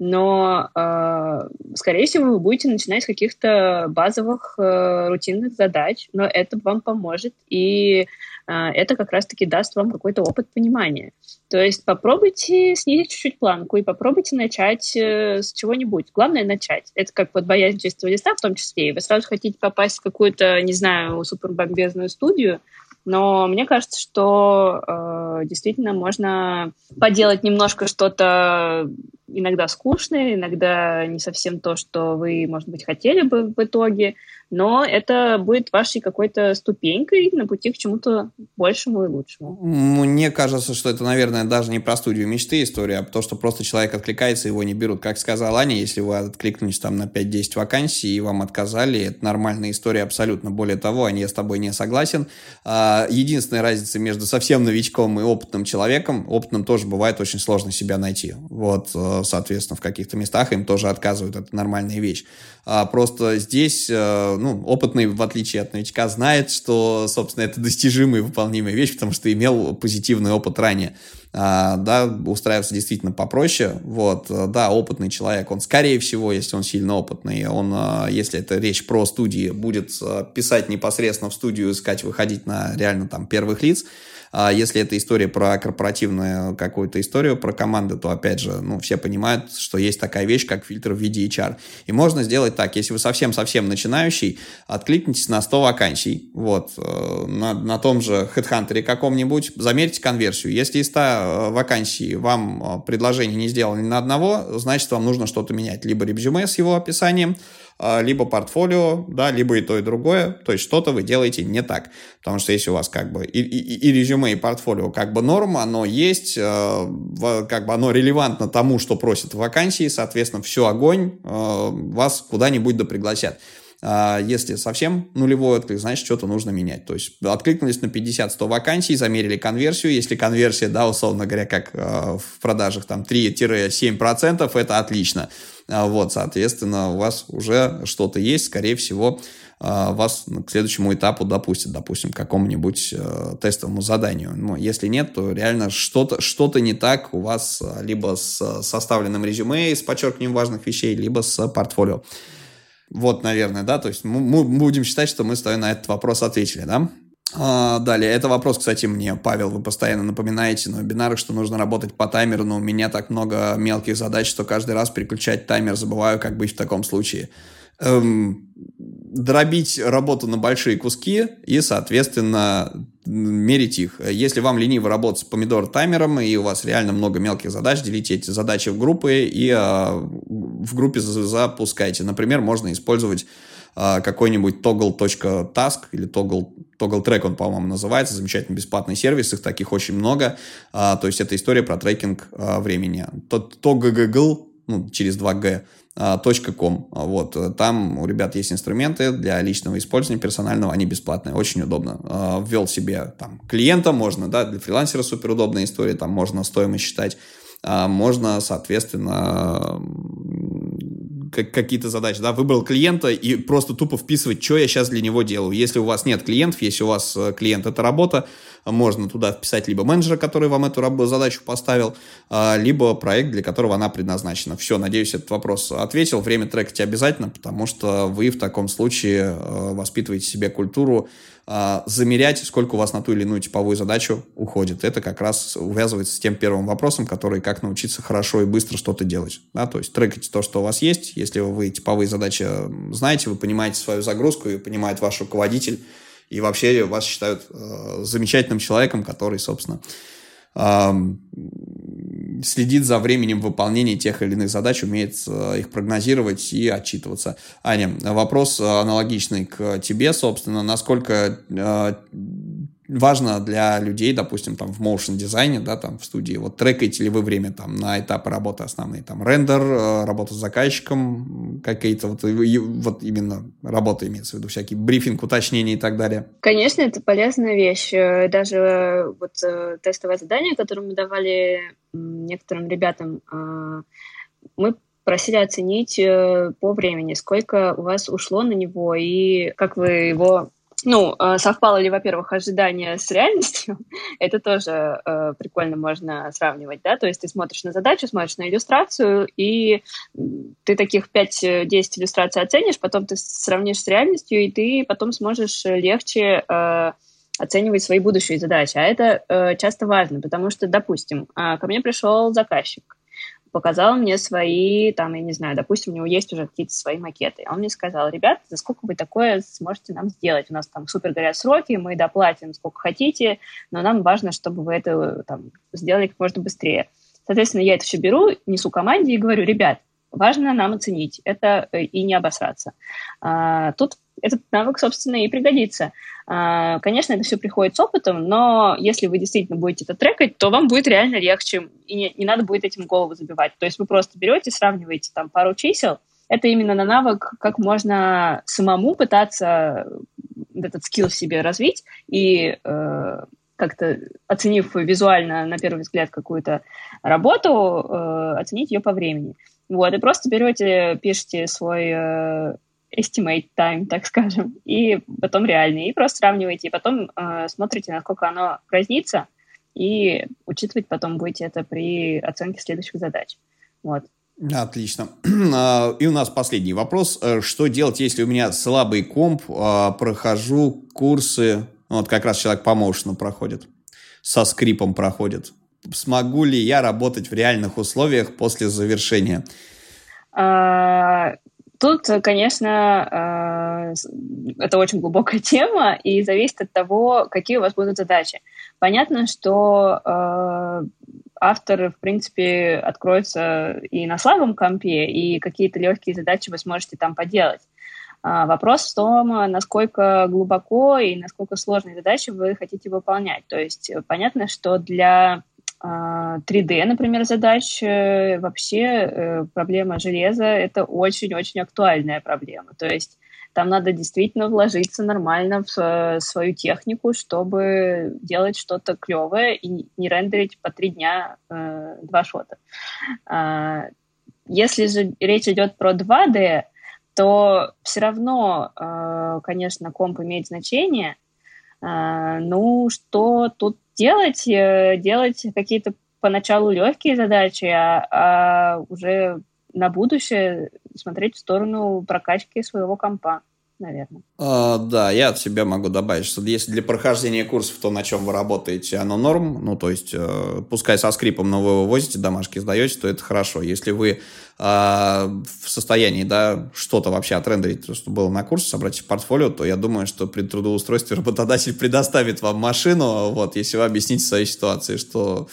S1: но, э, скорее всего, вы будете начинать с каких-то базовых э, рутинных задач, но это вам поможет, и э, это как раз-таки даст вам какой-то опыт понимания. То есть попробуйте снизить чуть-чуть планку и попробуйте начать э, с чего-нибудь. Главное — начать. Это как вот боязнь чистого листа в том числе. И вы сразу хотите попасть в какую-то, не знаю, супербомбезную студию, но мне кажется, что э, действительно можно поделать немножко что-то иногда скучное, иногда не совсем то, что вы, может быть, хотели бы в итоге, но это будет вашей какой-то ступенькой на пути к чему-то большему и лучшему.
S2: Мне кажется, что это, наверное, даже не про студию мечты история, а то, что просто человек откликается, его не берут. Как сказала Аня, если вы откликнулись там на 5-10 вакансий и вам отказали, это нормальная история абсолютно. Более того, Аня, я с тобой не согласен. А, единственная разница между совсем новичком и опытным человеком, опытным тоже бывает очень сложно себя найти. Вот, э, соответственно, в каких-то местах им тоже отказывают, это нормальная вещь. А просто здесь, э, ну, опытный, в отличие от новичка, знает, что, собственно, это достижимая и выполнимая вещь, потому что имел позитивный опыт ранее. А, да, устраиваться действительно попроще. Вот, да, опытный человек, он, скорее всего, если он сильно опытный, он, а, если это речь про студии, будет а, писать непосредственно в студию, искать, выходить на реально там первых лиц, а если это история про корпоративную какую-то историю, про команды, то, опять же, ну, все понимают, что есть такая вещь, как фильтр в виде HR. И можно сделать так, если вы совсем-совсем начинающий, откликнитесь на 100 вакансий, вот, э, на, на том же HeadHunter каком-нибудь, замерьте конверсию. Если из 100 э, вакансий вам э, предложение не сделано ни на одного, значит, вам нужно что-то менять. Либо резюме с его описанием, либо портфолио, да, либо и то, и другое, то есть что-то вы делаете не так, потому что если у вас как бы и, и, и резюме, и портфолио как бы норма, оно есть, э, как бы оно релевантно тому, что просят вакансии, соответственно, все огонь, э, вас куда-нибудь да пригласят. А если совсем нулевой отклик, значит, что-то нужно менять. То есть откликнулись на 50-100 вакансий, замерили конверсию. Если конверсия, да, условно говоря, как э, в продажах там 3-7%, это отлично. А вот, соответственно, у вас уже что-то есть, скорее всего, а, вас к следующему этапу допустят, допустим, к какому-нибудь э, тестовому заданию. Но если нет, то реально что-то что не так у вас а, либо с составленным резюме, с подчеркиванием важных вещей, либо с портфолио. Вот, наверное, да, то есть мы будем считать, что мы с тобой на этот вопрос ответили, да? А, далее, это вопрос, кстати, мне, Павел, вы постоянно напоминаете на вебинарах, что нужно работать по таймеру, но у меня так много мелких задач, что каждый раз переключать таймер забываю, как быть в таком случае. Эм, дробить работу на большие куски и, соответственно, мерить их. Если вам лениво работать с помидор-таймером и у вас реально много мелких задач, делите эти задачи в группы и э, в группе запускайте. Например, можно использовать какой-нибудь toggle.task или toggle, toggle track он, по-моему, называется, замечательный бесплатный сервис, их таких очень много, а, то есть это история про трекинг а, времени. Toggle, ну, через 2G, .com. Вот. Там у ребят есть инструменты для личного использования персонального, они бесплатные, очень удобно. Ввел себе там клиента, можно, да, для фрилансера супер удобная история, там можно стоимость считать, можно, соответственно, какие-то задачи, да, выбрал клиента и просто тупо вписывать, что я сейчас для него делаю. Если у вас нет клиентов, если у вас э, клиент это работа, можно туда вписать либо менеджера, который вам эту задачу поставил, а, либо проект, для которого она предназначена. Все, надеюсь, этот вопрос ответил. Время трекать обязательно, потому что вы в таком случае э, воспитываете себе культуру а, замерять, сколько у вас на ту или иную типовую задачу уходит. Это как раз увязывается с тем первым вопросом, который как научиться хорошо и быстро что-то делать. Да? То есть трекайте то, что у вас есть. Если вы типовые задачи знаете, вы понимаете свою загрузку и понимает ваш руководитель, и вообще вас считают э, замечательным человеком, который, собственно, следит за временем выполнения тех или иных задач, умеет э, их прогнозировать и отчитываться. Аня, вопрос аналогичный к тебе, собственно, насколько э, важно для людей, допустим, там в motion дизайне, да, там в студии, вот трекаете ли вы время там на этапы работы основные, там рендер, э, работа с заказчиком, какие-то вот, вот именно работа имеется в виду, всякий брифинг, уточнения и так далее?
S1: Конечно, это полезная вещь. Э, даже э, вот тестовое задание, которое мы давали некоторым ребятам, мы просили оценить по времени, сколько у вас ушло на него и как вы его ну, э, совпало ли, во-первых, ожидание с реальностью, это тоже э, прикольно можно сравнивать, да, то есть ты смотришь на задачу, смотришь на иллюстрацию, и ты таких 5-10 иллюстраций оценишь, потом ты сравнишь с реальностью, и ты потом сможешь легче э, оценивать свои будущие задачи. А это э, часто важно, потому что, допустим, э, ко мне пришел заказчик, показал мне свои, там, я не знаю, допустим, у него есть уже какие-то свои макеты. Он мне сказал, ребят, за сколько вы такое сможете нам сделать? У нас там супер горят сроки, мы доплатим сколько хотите, но нам важно, чтобы вы это там, сделали как можно быстрее. Соответственно, я это все беру, несу команде и говорю, ребят, важно нам оценить это э, и не обосраться. А, тут этот навык, собственно, и пригодится. А, конечно, это все приходит с опытом, но если вы действительно будете это трекать, то вам будет реально легче, и не, не надо будет этим голову забивать. То есть вы просто берете, сравниваете там пару чисел, это именно на навык, как можно самому пытаться этот скилл себе развить и э, как-то оценив визуально на первый взгляд какую-то работу, э, оценить ее по времени. Вот, и просто берете, пишете свой э, estimate time, так скажем, и потом реальный, и просто сравниваете, и потом э, смотрите, насколько оно разнится, и учитывать потом будете это при оценке следующих задач. Вот.
S2: Отлично. А, и у нас последний вопрос. Э, что делать, если у меня слабый комп, а, прохожу курсы, вот как раз человек по моушену проходит, со скрипом проходит. Смогу ли я работать в реальных условиях после завершения?
S1: Тут, конечно, э, это очень глубокая тема и зависит от того, какие у вас будут задачи. Понятно, что э, автор, в принципе, откроется и на слабом компе, и какие-то легкие задачи вы сможете там поделать. А, вопрос в том, насколько глубоко и насколько сложные задачи вы хотите выполнять. То есть понятно, что для 3D, а, например, задач, э, вообще э, проблема железа – это очень-очень актуальная проблема. То есть там надо действительно вложиться нормально в э, свою технику, чтобы делать что-то клевое и не рендерить по три дня э, два шота. А, если же речь идет про 2D, то все равно, э, конечно, комп имеет значение. Э, ну, что тут делать, э, делать какие-то поначалу легкие задачи, а, а уже на будущее смотреть в сторону прокачки своего компа наверное.
S2: А, да, я от себя могу добавить, что если для прохождения курсов то, на чем вы работаете, оно норм, ну, то есть, э, пускай со скрипом, но вы вывозите домашки, сдаете, то это хорошо. Если вы э, в состоянии, да, что-то вообще отрендерить, то, что было на курсе, собрать в портфолио, то я думаю, что при трудоустройстве работодатель предоставит вам машину, вот, если вы объясните своей ситуации, что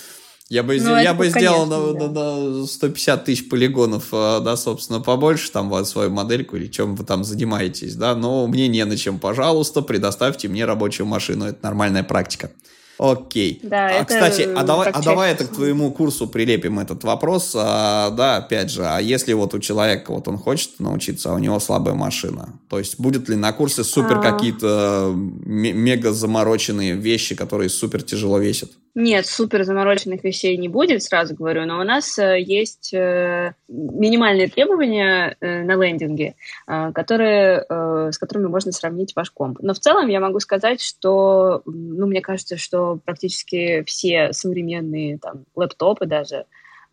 S2: Я бы, ну, я бы сделал на, да. на, на 150 тысяч полигонов, э, да, собственно, побольше, там, вот, свою модельку или чем вы там занимаетесь, да, но мне не на чем, пожалуйста, предоставьте мне рабочую машину, это нормальная практика. Окей.
S1: Да, а, это
S2: кстати, а давай, а давай это к твоему курсу прилепим этот вопрос. А, да, опять же, а если вот у человека вот он хочет научиться, а у него слабая машина, то есть будет ли на курсе супер а... какие-то мега замороченные вещи, которые супер тяжело весят?
S1: Нет, супер замороченных вещей не будет, сразу говорю, но у нас э, есть э, минимальные требования э, на лендинге, которые, с которыми можно сравнить ваш комп. Но в целом я могу сказать, что, ну, мне кажется, что практически все современные там лэптопы даже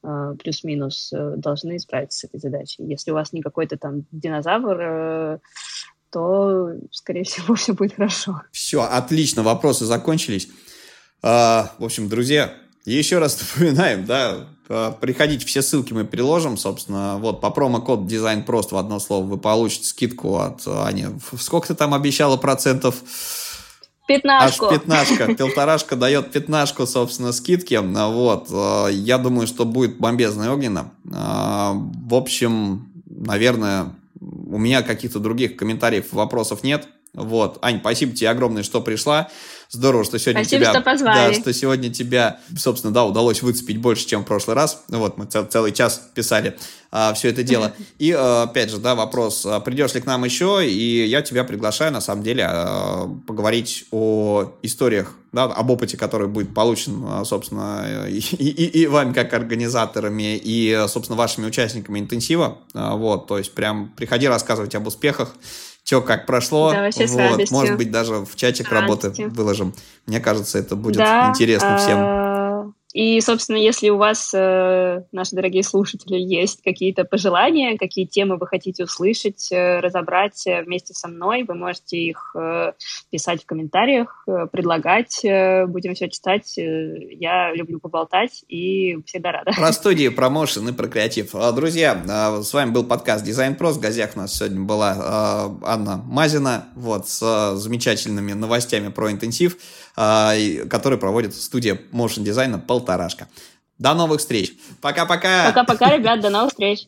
S1: плюс-минус должны справиться с этой задачей. Если у вас не какой-то там динозавр, то, скорее всего, все будет хорошо.
S2: Все, отлично, вопросы закончились. А, в общем, друзья, еще раз напоминаем, да, а, приходите, все ссылки мы приложим, собственно, вот по промокод дизайн просто в одно слово вы получите скидку от Ани. Сколько ты там обещала процентов?
S1: Пятнашку.
S2: Аж пятнашка. Пилторашка дает пятнашку, собственно, скидки. Вот. А, я думаю, что будет бомбезно и огненно. В общем, наверное, у меня каких-то других комментариев, вопросов нет. Вот. Ань, спасибо тебе огромное, что пришла. Здорово, что сегодня
S1: Спасибо,
S2: тебя...
S1: что позвали.
S2: Да, что сегодня тебя, собственно, да, удалось выцепить больше, чем в прошлый раз. Вот, мы цел, целый час писали а, все это дело. И, а, опять же, да, вопрос, а, придешь ли к нам еще, и я тебя приглашаю, на самом деле, а, поговорить о историях, да, об опыте, который будет получен, собственно, и, и, и вами, как организаторами, и, собственно, вашими участниками интенсива. А, вот, то есть прям приходи рассказывать об успехах, что как прошло.
S1: Да, вообще вот,
S2: Может быть, даже в чатик работы выложим. Мне кажется, это будет да, интересно всем.
S1: И, собственно, если у вас, э, наши дорогие слушатели, есть какие-то пожелания, какие темы вы хотите услышать, э, разобрать э, вместе со мной, вы можете их писать в комментариях, предлагать. Будем все читать. Я люблю поболтать и всегда рада.
S2: Про студии, промоушен и про креатив. Друзья, с вами был подкаст Дизайн Про. В гостях у нас сегодня была Анна Мазина вот, с замечательными новостями про интенсив. Который проводит студия motion дизайна «Полторашка». До новых встреч. Пока-пока.
S1: Пока-пока, ребят, до новых встреч.